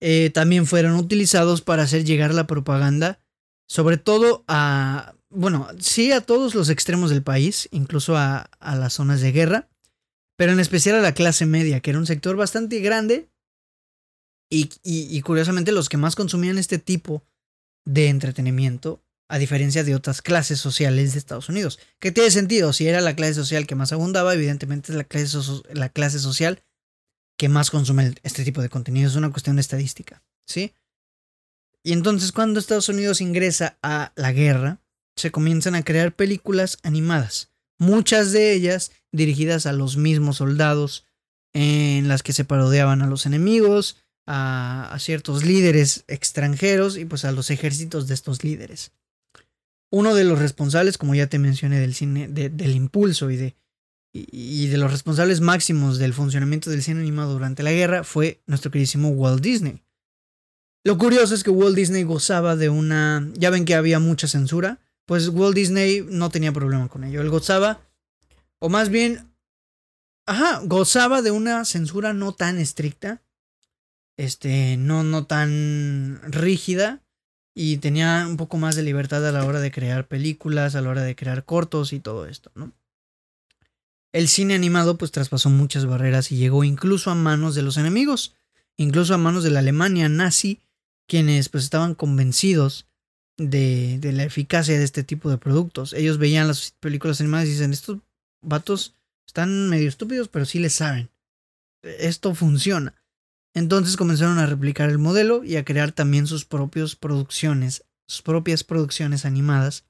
Eh, también fueron utilizados para hacer llegar la propaganda, sobre todo a, bueno, sí a todos los extremos del país, incluso a, las zonas de guerra, pero en especial a la clase media, que era un sector bastante grande y, curiosamente los que más consumían este tipo de entretenimiento, a diferencia de otras clases sociales de Estados Unidos. Que tiene sentido, si era la clase social que más abundaba, evidentemente es la clase, la clase social que más consume este tipo de contenido. Es una cuestión de estadística, ¿sí? Y entonces cuando Estados Unidos ingresa a la guerra, se comienzan a crear películas animadas, muchas de ellas dirigidas a los mismos soldados, en las que se parodiaban a los enemigos, a, ciertos líderes extranjeros y pues a los ejércitos de estos líderes. Uno de los responsables, como ya te mencioné, del cine, del impulso y de, y, de los responsables máximos del funcionamiento del cine animado durante la guerra fue nuestro queridísimo Walt Disney. Lo curioso es que Walt Disney gozaba de una... Ya ven que había mucha censura, pues Walt Disney no tenía problema con ello. Él gozaba, o más bien, ajá, gozaba de una censura no tan estricta, este, no, no tan rígida, y tenía un poco más de libertad a la hora de crear películas, a la hora de crear cortos y todo esto, ¿no? El cine animado pues traspasó muchas barreras y llegó incluso a manos de los enemigos, incluso a manos de la Alemania nazi, quienes pues estaban convencidos de, de la eficacia de este tipo de productos. Ellos veían las películas animadas y dicen, estos vatos están medio estúpidos, pero sí les saben. Esto funciona. Entonces comenzaron a replicar el modelo y a crear también sus propias producciones, sus propias producciones animadas,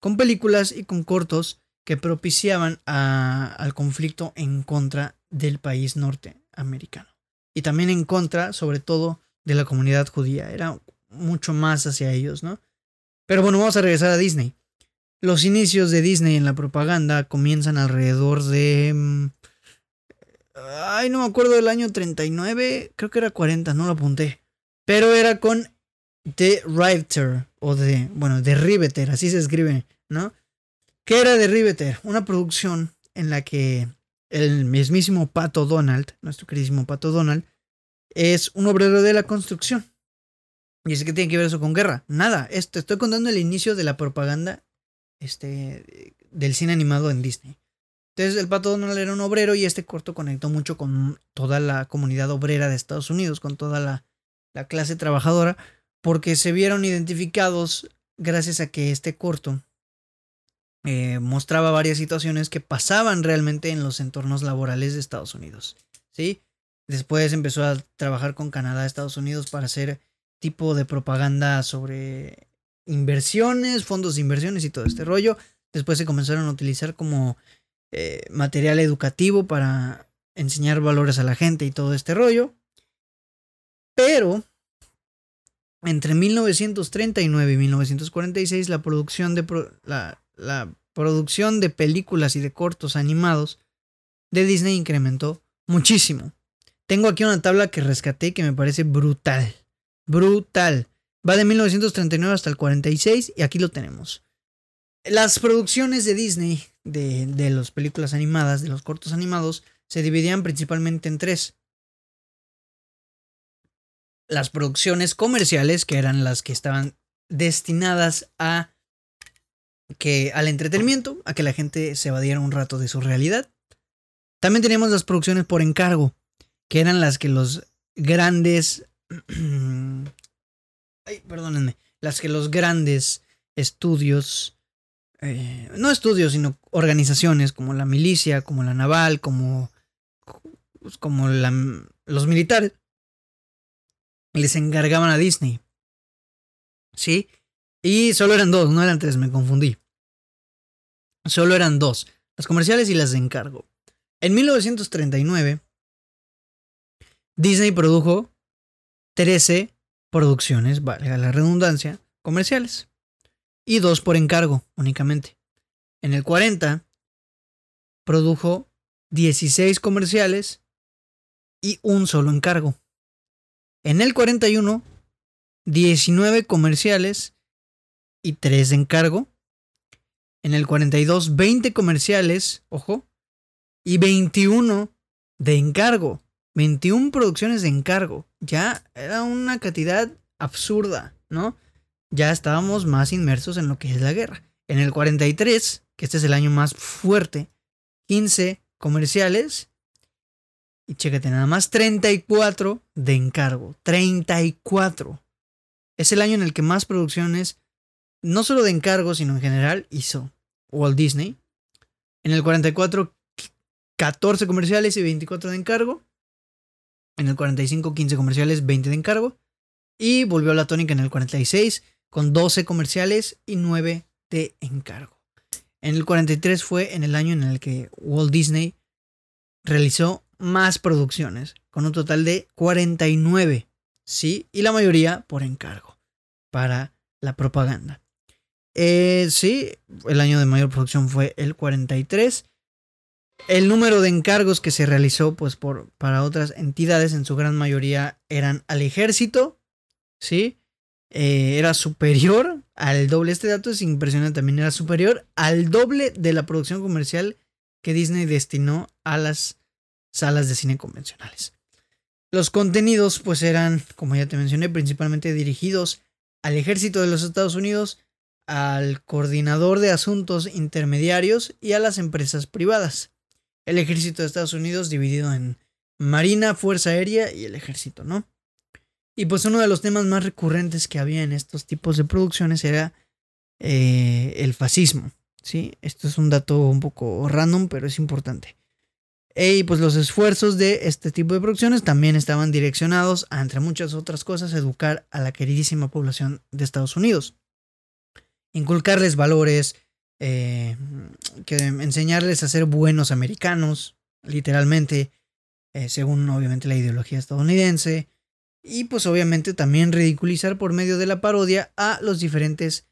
con películas y con cortos que propiciaban al conflicto en contra del país norteamericano. Y también en contra, sobre todo, de la comunidad judía. Era mucho más hacia ellos, ¿no? Pero bueno, vamos a regresar a Disney. Los inicios de Disney en la propaganda comienzan alrededor de... Ay, no me acuerdo del año 39, creo que era 40, no lo apunté. Pero era con The Riveter, o de, bueno, The Riveter, así se escribe, ¿no? que era de Riveter, una producción en la que el mismísimo Pato Donald, nuestro queridísimo Pato Donald, es un obrero de la construcción. Y dice que tiene que ver eso con guerra. Nada, esto, estoy contando el inicio de la propaganda este, del cine animado en Disney. Entonces el Pato Donald era un obrero y este corto conectó mucho con toda la comunidad obrera de Estados Unidos, con toda la, la clase trabajadora, porque se vieron identificados gracias a que este corto eh, mostraba varias situaciones que pasaban realmente en los entornos laborales de Estados Unidos. ¿sí? Después empezó a trabajar con Canadá, Estados Unidos para hacer tipo de propaganda sobre inversiones, fondos de inversiones y todo este rollo. Después se comenzaron a utilizar como eh, material educativo para enseñar valores a la gente y todo este rollo. Pero entre 1939 y 1946 la producción de la, la producción de películas y de cortos animados de Disney incrementó muchísimo. Tengo aquí una tabla que rescaté que me parece brutal. Brutal. Va de 1939 hasta el 46 y aquí lo tenemos. Las producciones de Disney, de, de las películas animadas, de los cortos animados, se dividían principalmente en tres. Las producciones comerciales, que eran las que estaban destinadas a que al entretenimiento, a que la gente se evadiera un rato de su realidad. También teníamos las producciones por encargo, que eran las que los grandes... <clears throat> ay, perdónenme. Las que los grandes estudios, eh, no estudios, sino organizaciones como la milicia, como la naval, como, como los militares, les encargaban a Disney. ¿Sí? Y solo eran dos, no eran tres, me confundí. Solo eran dos, las comerciales y las de encargo. En 1939, Disney produjo 13 producciones, valga la redundancia, comerciales. Y dos por encargo únicamente. En el 40, produjo 16 comerciales y un solo encargo. En el 41, 19 comerciales y 3 de encargo. En el 42, 20 comerciales, ojo, y 21 de encargo. 21 producciones de encargo. Ya era una cantidad absurda, ¿no? Ya estábamos más inmersos en lo que es la guerra. En el 43, que este es el año más fuerte, 15 comerciales y chécate, nada más 34 de encargo. 34. Es el año en el que más producciones, no solo de encargo, sino en general, hizo Walt Disney. En el 44, 14 comerciales y 24 de encargo. En el 45, 15 comerciales, 20 de encargo. Y volvió a la tónica en el 46, con 12 comerciales y 9 de encargo. En el 43 fue en el año en el que Walt Disney realizó más producciones, con un total de 49, ¿sí? Y la mayoría por encargo, para la propaganda. Eh, sí, el año de mayor producción fue el 43. El número de encargos que se realizó pues, por, para otras entidades, en su gran mayoría, eran al ejército, ¿sí? Eh, era superior al doble. Este dato es impresionante, también era superior al doble de la producción comercial que Disney destinó a las salas de cine convencionales. Los contenidos pues eran, como ya te mencioné, principalmente dirigidos al ejército de los Estados Unidos, al coordinador de asuntos intermediarios y a las empresas privadas. El ejército de Estados Unidos dividido en Marina, Fuerza Aérea y el ejército, ¿no? Y pues uno de los temas más recurrentes que había en estos tipos de producciones era eh, el fascismo, ¿sí? Esto es un dato un poco random, pero es importante. Y pues los esfuerzos de este tipo de producciones también estaban direccionados a, entre muchas otras cosas, educar a la queridísima población de Estados Unidos. Inculcarles valores, eh, que enseñarles a ser buenos americanos, literalmente, eh, según obviamente la ideología estadounidense. Y pues obviamente también ridiculizar por medio de la parodia a los diferentes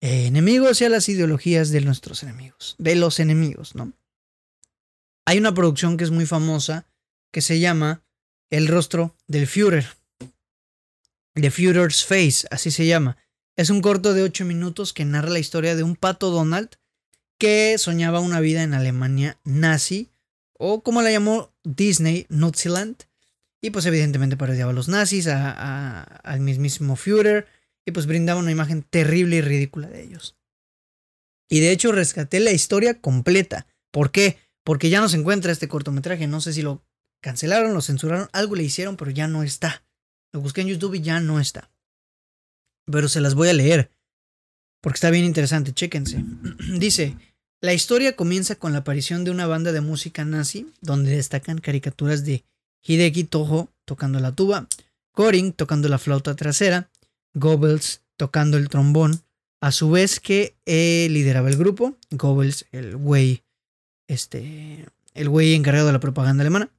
enemigos y a las ideologías de nuestros enemigos, de los enemigos, ¿no? Hay una producción que es muy famosa que se llama El rostro del Führer. The Führer's Face, así se llama. Es un corto de 8 minutos que narra la historia de un pato Donald que soñaba una vida en Alemania nazi, o como la llamó Disney, Naziland. Y pues evidentemente parodiaba a los nazis, al mismísimo Führer, y pues brindaba una imagen terrible y ridícula de ellos. Y de hecho rescaté la historia completa. ¿Por qué? porque ya no se encuentra este cortometraje. No sé si lo cancelaron, lo censuraron, algo le hicieron, pero ya no está. Lo busqué en YouTube y ya no está. Pero se las voy a leer, porque está bien interesante, chéquense. <clears throat> Dice, la historia comienza con la aparición de una banda de música nazi, donde destacan caricaturas de Hideki Toho tocando la tuba, Goring tocando la flauta trasera, Goebbels tocando el trombón, a su vez que lideraba el grupo, Goebbels, el güey este, el güey encargado de la propaganda alemana,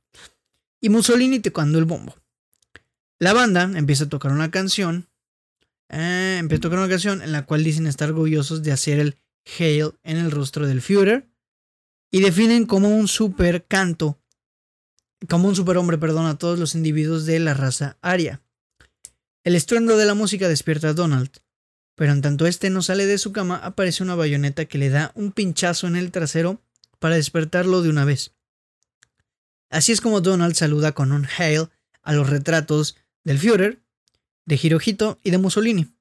y Mussolini tocando el bombo. La banda empieza a tocar una canción, eh, empieza a tocar una canción en la cual dicen estar orgullosos de hacer el Hail en el rostro del Führer y definen como un super canto, como un superhombre, perdón, a todos los individuos de la raza aria. El estruendo de la música despierta a Donald, pero en tanto este no sale de su cama, aparece una bayoneta que le da un pinchazo en el trasero para despertarlo de una vez. Así es como Donald saluda con un hail a los retratos del Führer, de Hirohito y de Mussolini.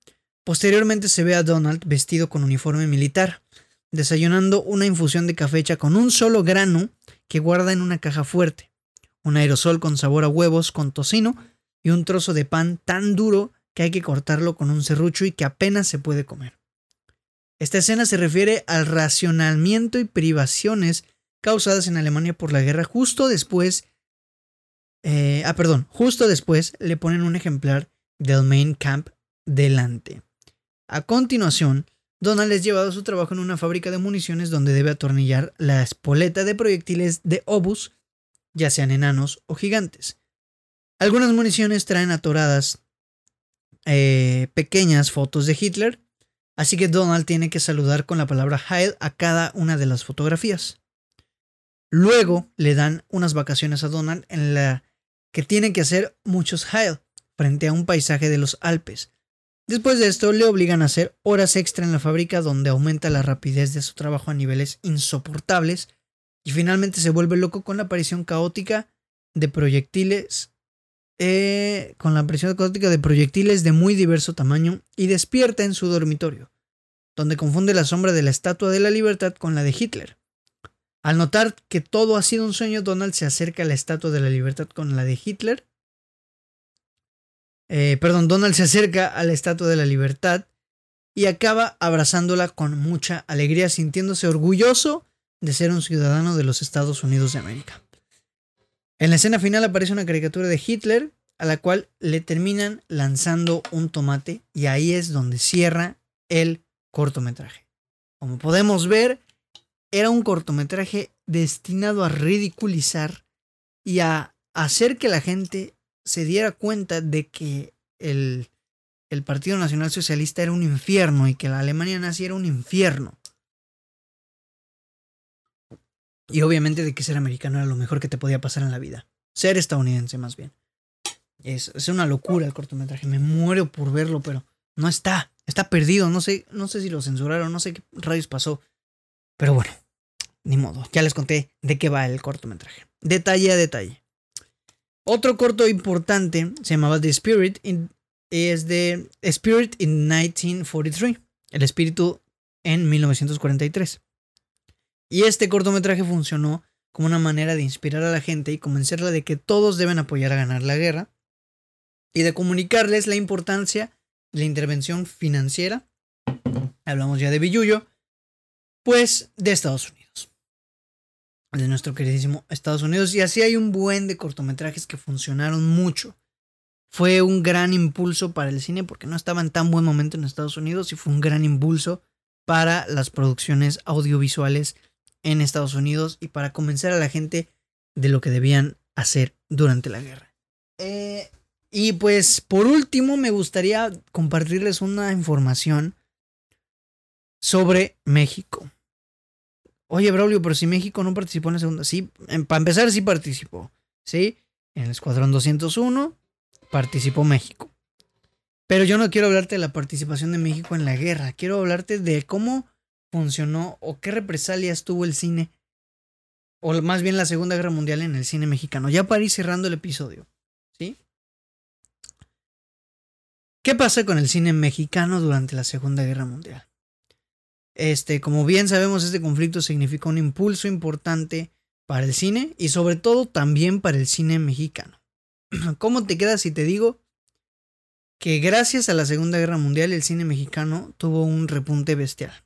Posteriormente se ve a Donald vestido con uniforme militar, desayunando una infusión de café hecha con un solo grano que guarda en una caja fuerte. Un aerosol con sabor a huevos con tocino y un trozo de pan tan duro que hay que cortarlo con un serrucho y que apenas se puede comer. Esta escena se refiere al racionamiento y privaciones causadas en Alemania por la guerra justo después eh, ah, perdón, justo después le ponen un ejemplar del Main Camp delante. A continuación, Donald es llevado a su trabajo en una fábrica de municiones donde debe atornillar la espoleta de proyectiles de obus, ya sean enanos o gigantes. Algunas municiones traen atoradas eh, pequeñas fotos de Hitler, así que Donald tiene que saludar con la palabra Heil a cada una de las fotografías. Luego le dan unas vacaciones a Donald en la que tiene que hacer muchos Heil frente a un paisaje de los Alpes. Después de esto le obligan a hacer horas extra en la fábrica donde aumenta la rapidez de su trabajo a niveles insoportables y finalmente se vuelve loco con la aparición caótica de proyectiles eh, con la aparición caótica de proyectiles de muy diverso tamaño y despierta en su dormitorio, donde confunde la sombra de la Estatua de la Libertad con la de Hitler. Al notar que todo ha sido un sueño, Donald se acerca a la Estatua de la Libertad con la de Hitler. Eh, perdón, Donald se acerca a la Estatua de la Libertad y acaba abrazándola con mucha alegría, sintiéndose orgulloso de ser un ciudadano de los Estados Unidos de América. En la escena final aparece una caricatura de Hitler a la cual le terminan lanzando un tomate y ahí es donde cierra el cortometraje. Como podemos ver, era un cortometraje destinado a ridiculizar y a hacer que la gente se diera cuenta de que el, el Partido Nacional Socialista era un infierno y que la Alemania nazi era un infierno. Y obviamente de que ser americano era lo mejor que te podía pasar en la vida. Ser estadounidense más bien. Es, es una locura el cortometraje. Me muero por verlo, pero no está. Está perdido. No sé, no sé si lo censuraron, no sé qué rayos pasó. Pero bueno, ni modo. Ya les conté de qué va el cortometraje. Detalle a detalle. Otro corto importante se llamaba The Spirit. es de Spirit in 1943. El espíritu en 1943. Y este cortometraje funcionó como una manera de inspirar a la gente y convencerla de que todos deben apoyar a ganar la guerra y de comunicarles la importancia de la intervención financiera, hablamos ya de Billuyo, pues de Estados Unidos. De nuestro queridísimo Estados Unidos. Y así hay un buen de cortometrajes que funcionaron mucho. Fue un gran impulso para el cine porque no estaba en tan buen momento en Estados Unidos y fue un gran impulso para las producciones audiovisuales en Estados Unidos y para convencer a la gente de lo que debían hacer durante la guerra. Eh, y pues por último me gustaría compartirles una información sobre México. Oye, Braulio, pero si México no participó en la segunda. Sí, para empezar, sí participó. Sí, en el Escuadrón 201 participó México. Pero yo no quiero hablarte de la participación de México en la guerra. Quiero hablarte de cómo funcionó o qué represalias tuvo el cine. O más bien la Segunda Guerra Mundial en el cine mexicano. Ya para ir cerrando el episodio. ¿Sí? ¿Qué pasa con el cine mexicano durante la Segunda Guerra Mundial? Este, como bien sabemos, este conflicto significó un impulso importante para el cine y sobre todo también para el cine mexicano. <clears throat> ¿Cómo te quedas si te digo que gracias a la Segunda Guerra Mundial el cine mexicano tuvo un repunte bestial?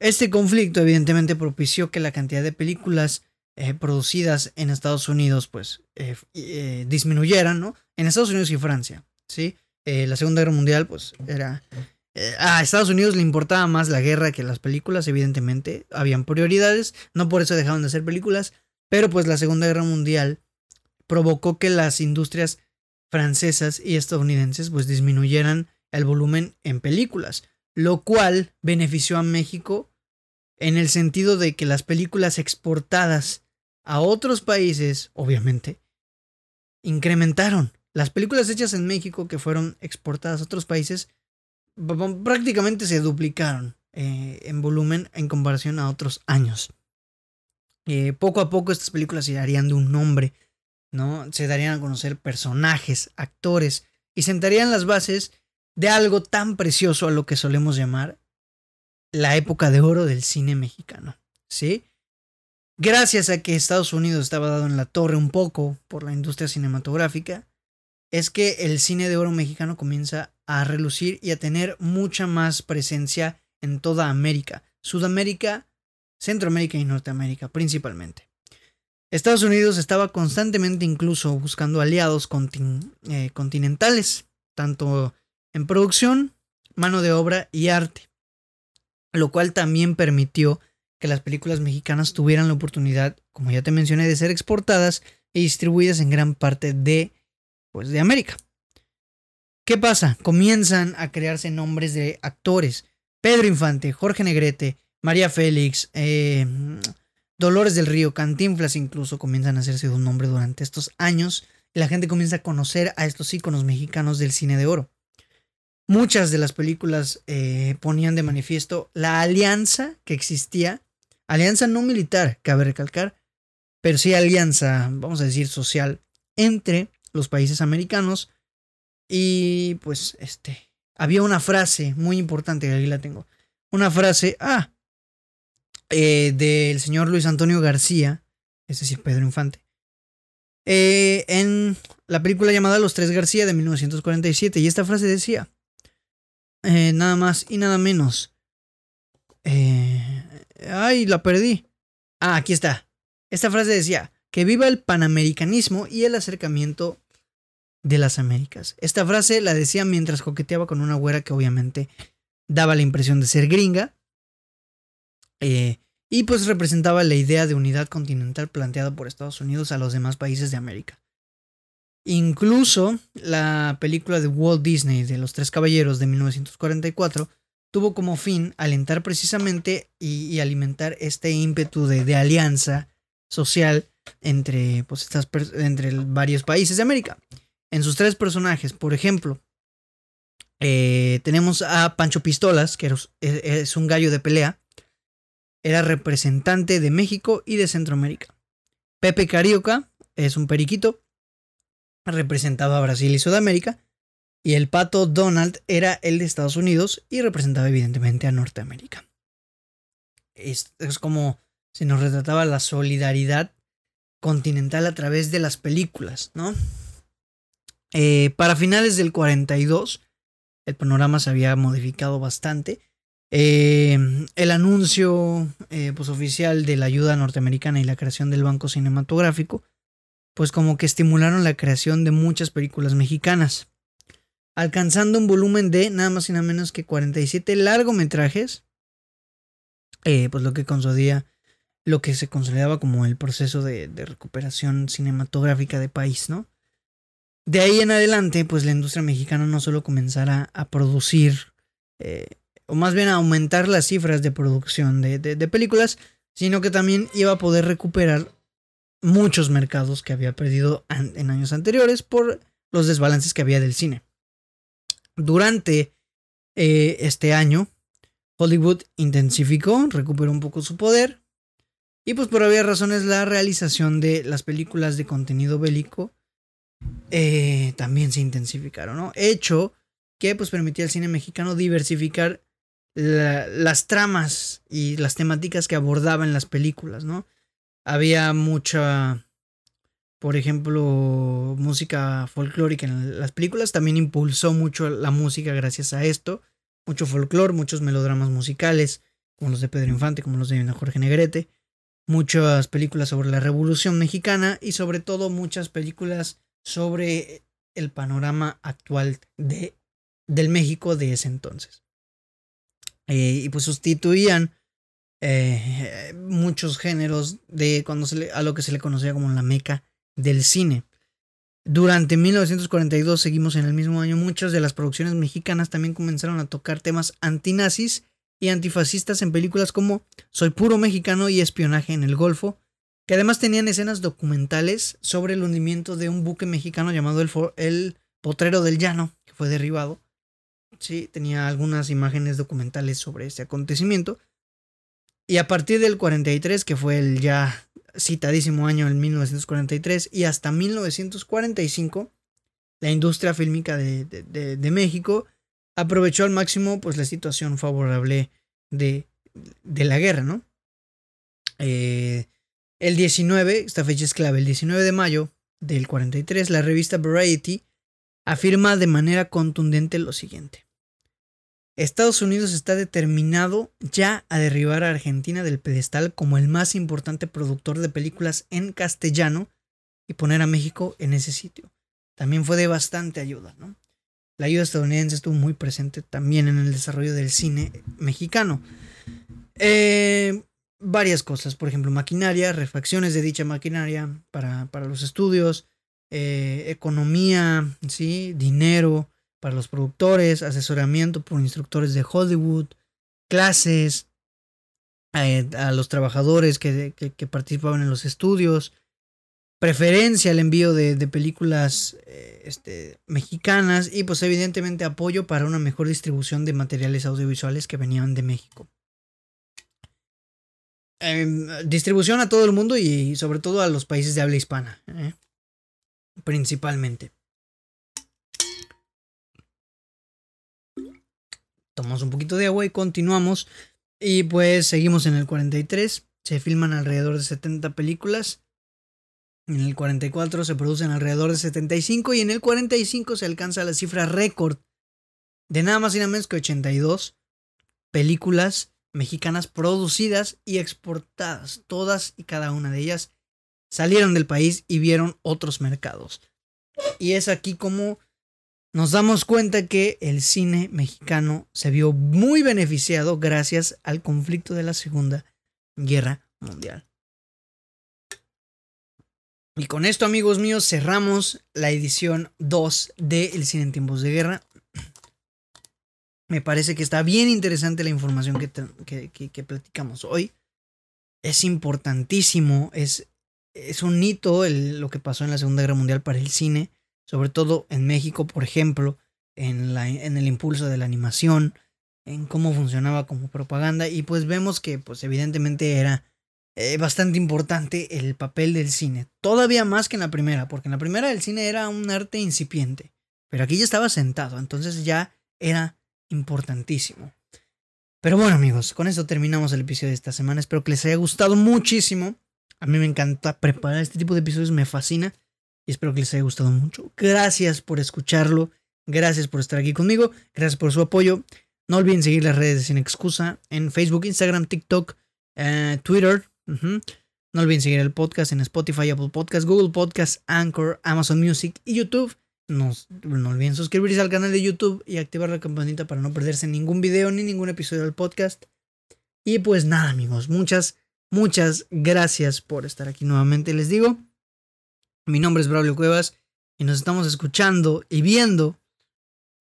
Este conflicto evidentemente propició que la cantidad de películas eh, producidas en Estados Unidos pues eh, eh, disminuyeran, ¿no? En Estados Unidos y Francia, ¿sí? La Segunda Guerra Mundial, pues era... A Estados Unidos le importaba más la guerra que las películas, evidentemente. Habían prioridades, no por eso dejaron de hacer películas, pero pues la Segunda Guerra Mundial provocó que las industrias francesas y estadounidenses pues disminuyeran el volumen en películas, lo cual benefició a México en el sentido de que las películas exportadas a otros países, obviamente, incrementaron las películas hechas en México que fueron exportadas a otros países prácticamente se duplicaron eh, en volumen en comparación a otros años. Eh, poco a poco estas películas se darían de un nombre, ¿no? Se darían a conocer personajes, actores y sentarían las bases de algo tan precioso a lo que solemos llamar la época de oro del cine mexicano, ¿sí? gracias a que Estados Unidos estaba dado en la torre un poco por la industria cinematográfica, es que el cine de oro mexicano comienza a relucir y a tener mucha más presencia en toda América, Sudamérica, Centroamérica y Norteamérica principalmente. Estados Unidos estaba constantemente incluso buscando aliados eh, continentales, tanto en producción, mano de obra y arte, lo cual también permitió que las películas mexicanas tuvieran la oportunidad, como ya te mencioné, de ser exportadas y distribuidas en gran parte de, pues, de América. ¿Qué pasa? Comienzan a crearse nombres de actores. Pedro Infante, Jorge Negrete, María Félix, eh, Dolores del Río, Cantinflas incluso comienzan a hacerse un nombre durante estos años y la gente comienza a conocer a estos íconos mexicanos del cine de oro. Muchas de las películas eh, ponían de manifiesto la alianza que existía, alianza no militar, cabe recalcar, pero sí alianza, vamos a decir, social entre los países americanos y pues este, había una frase muy importante, que aquí la tengo, una frase, ah, eh, del señor Luis Antonio García, es decir, Pedro Infante, eh, en la película llamada Los Tres García de 1947. Y esta frase decía, eh, nada más y nada menos. ay, la perdí. Ah, aquí está. Esta frase decía, que viva el panamericanismo y el acercamiento de las Américas. Esta frase la decía mientras coqueteaba con una güera que obviamente daba la impresión de ser gringa. Eh, y pues representaba la idea de unidad continental planteada por Estados Unidos a los demás países de América. Incluso la película de Walt Disney de Los Tres Caballeros de 1944 tuvo como fin alentar precisamente y, alimentar este ímpetu de, alianza social entre, pues, estas, entre varios países de América. En sus tres personajes, por ejemplo, eh, tenemos a Pancho Pistolas, que es un gallo de pelea, era representante de México y de Centroamérica. Pepe Carioca es un periquito, representaba a Brasil y Sudamérica. Y el pato Donald era el de Estados Unidos y representaba evidentemente a Norteamérica. Es, es como se nos retrataba la solidaridad continental a través de las películas, ¿no? Eh, para finales del 42, el panorama se había modificado bastante eh, el anuncio eh, pues, oficial de la ayuda norteamericana y la creación del Banco Cinematográfico, pues como que estimularon la creación de muchas películas mexicanas, alcanzando un volumen de nada más y nada menos que 47 largometrajes, eh, pues lo que lo que se consolidaba como el proceso de, recuperación cinematográfica de país, ¿no? De ahí en adelante, pues la industria mexicana no solo comenzará a producir o más bien aumentar las cifras de producción de, películas, sino que también iba a poder recuperar muchos mercados que había perdido en años anteriores por los desbalances que había del cine. Durante eh, este año, Hollywood intensificó, recuperó un poco su poder, y pues por obvias razones la realización de las películas de contenido bélico eh, también se intensificaron, ¿no? Hecho que pues permitía al cine mexicano diversificar las tramas y las temáticas que abordaban las películas, ¿no? Había mucha, por ejemplo, música folclórica en las películas, también impulsó mucho la música gracias a esto, mucho folclore, muchos melodramas musicales, como los de Pedro Infante, como los de Jorge Negrete, muchas películas sobre la Revolución Mexicana y sobre todo muchas películas sobre el panorama actual de, del México de ese entonces. Eh, y pues sustituían eh, muchos géneros de cuando se a lo que se le conocía como la meca del cine. Durante 1942, seguimos en el mismo año, muchas de las producciones mexicanas también comenzaron a tocar temas antinazis y antifascistas en películas como Soy puro mexicano y Espionaje en el Golfo, que además tenían escenas documentales sobre el hundimiento de un buque mexicano llamado el, el Potrero del Llano, que fue derribado, Sí, tenía algunas imágenes documentales sobre este acontecimiento. Y a partir del 43, que fue el ya citadísimo año en 1943, y hasta 1945, la industria fílmica de, México aprovechó al máximo pues, la situación favorable de, de la guerra, ¿no? Eh, El 19, esta fecha es clave, el 19 de mayo del 43, la revista Variety afirma de manera contundente lo siguiente. Estados Unidos está determinado ya a derribar a Argentina del pedestal como el más importante productor de películas en castellano y poner a México en ese sitio. También fue de bastante ayuda, ¿no? La ayuda estadounidense estuvo muy presente también en el desarrollo del cine mexicano. Eh, varias cosas, por ejemplo, maquinaria, refacciones de dicha maquinaria para, los estudios, eh, economía, ¿sí? dinero para los productores, asesoramiento por instructores de Hollywood, clases eh, a los trabajadores que, que participaban en los estudios, preferencia al envío de, películas eh, este, mexicanas y pues evidentemente apoyo para una mejor distribución de materiales audiovisuales que venían de México. Em, distribución a todo el mundo y sobre todo a los países de habla hispana, ¿eh? principalmente. Tomamos un poquito de agua y continuamos. Y pues seguimos en el 43. Se filman alrededor de 70 películas en el 44 se producen alrededor de 75 y en el 45 se alcanza la cifra récord de nada más y nada menos que 82 películas mexicanas producidas y exportadas. Todas y cada una de ellas salieron del país y vieron otros mercados. Y es aquí como nos damos cuenta que el cine mexicano se vio muy beneficiado gracias al conflicto de la Segunda Guerra Mundial. Y con esto, amigos míos, cerramos la edición 2 de El Cine en Tiempos de Guerra. Me parece que está bien interesante la información que, que, platicamos hoy. Es importantísimo, es, es un hito lo que pasó en la Segunda Guerra Mundial para el cine, sobre todo en México, por ejemplo, en, la, en el impulso de la animación, en cómo funcionaba como propaganda. Y pues vemos que, pues evidentemente era eh, bastante importante el papel del cine. Todavía más que en la primera, porque en la primera el cine era un arte incipiente. Pero aquí ya estaba sentado, entonces ya era importantísimo. Pero bueno amigos, con eso terminamos el episodio de esta semana. Espero que les haya gustado muchísimo. A mí me encanta preparar este tipo de episodios, me fascina. Y espero que les haya gustado mucho. Gracias por escucarlo. Gracias por estar aquí conmigo. Gracias por su apoyo. No olviden seguir las redes de Sin Excusa en Facebook, Instagram, TikTok, eh, Twitter, no olviden seguir el podcast en Spotify, Apple Podcast, Google Podcast, Anchor, Amazon Music y YouTube. No, no, olviden suscribirse al canal de YouTube y activar la campanita para no perderse ningún video ni ningún episodio del podcast. Y pues nada, amigos, muchas, muchas gracias por estar aquí nuevamente. Les digo, mi nombre es Braulio Cuevas y nos estamos escuchando y viendo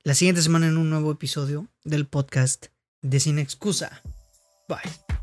la siguiente semana en un nuevo episodio del podcast de Sin Excusa. Bye.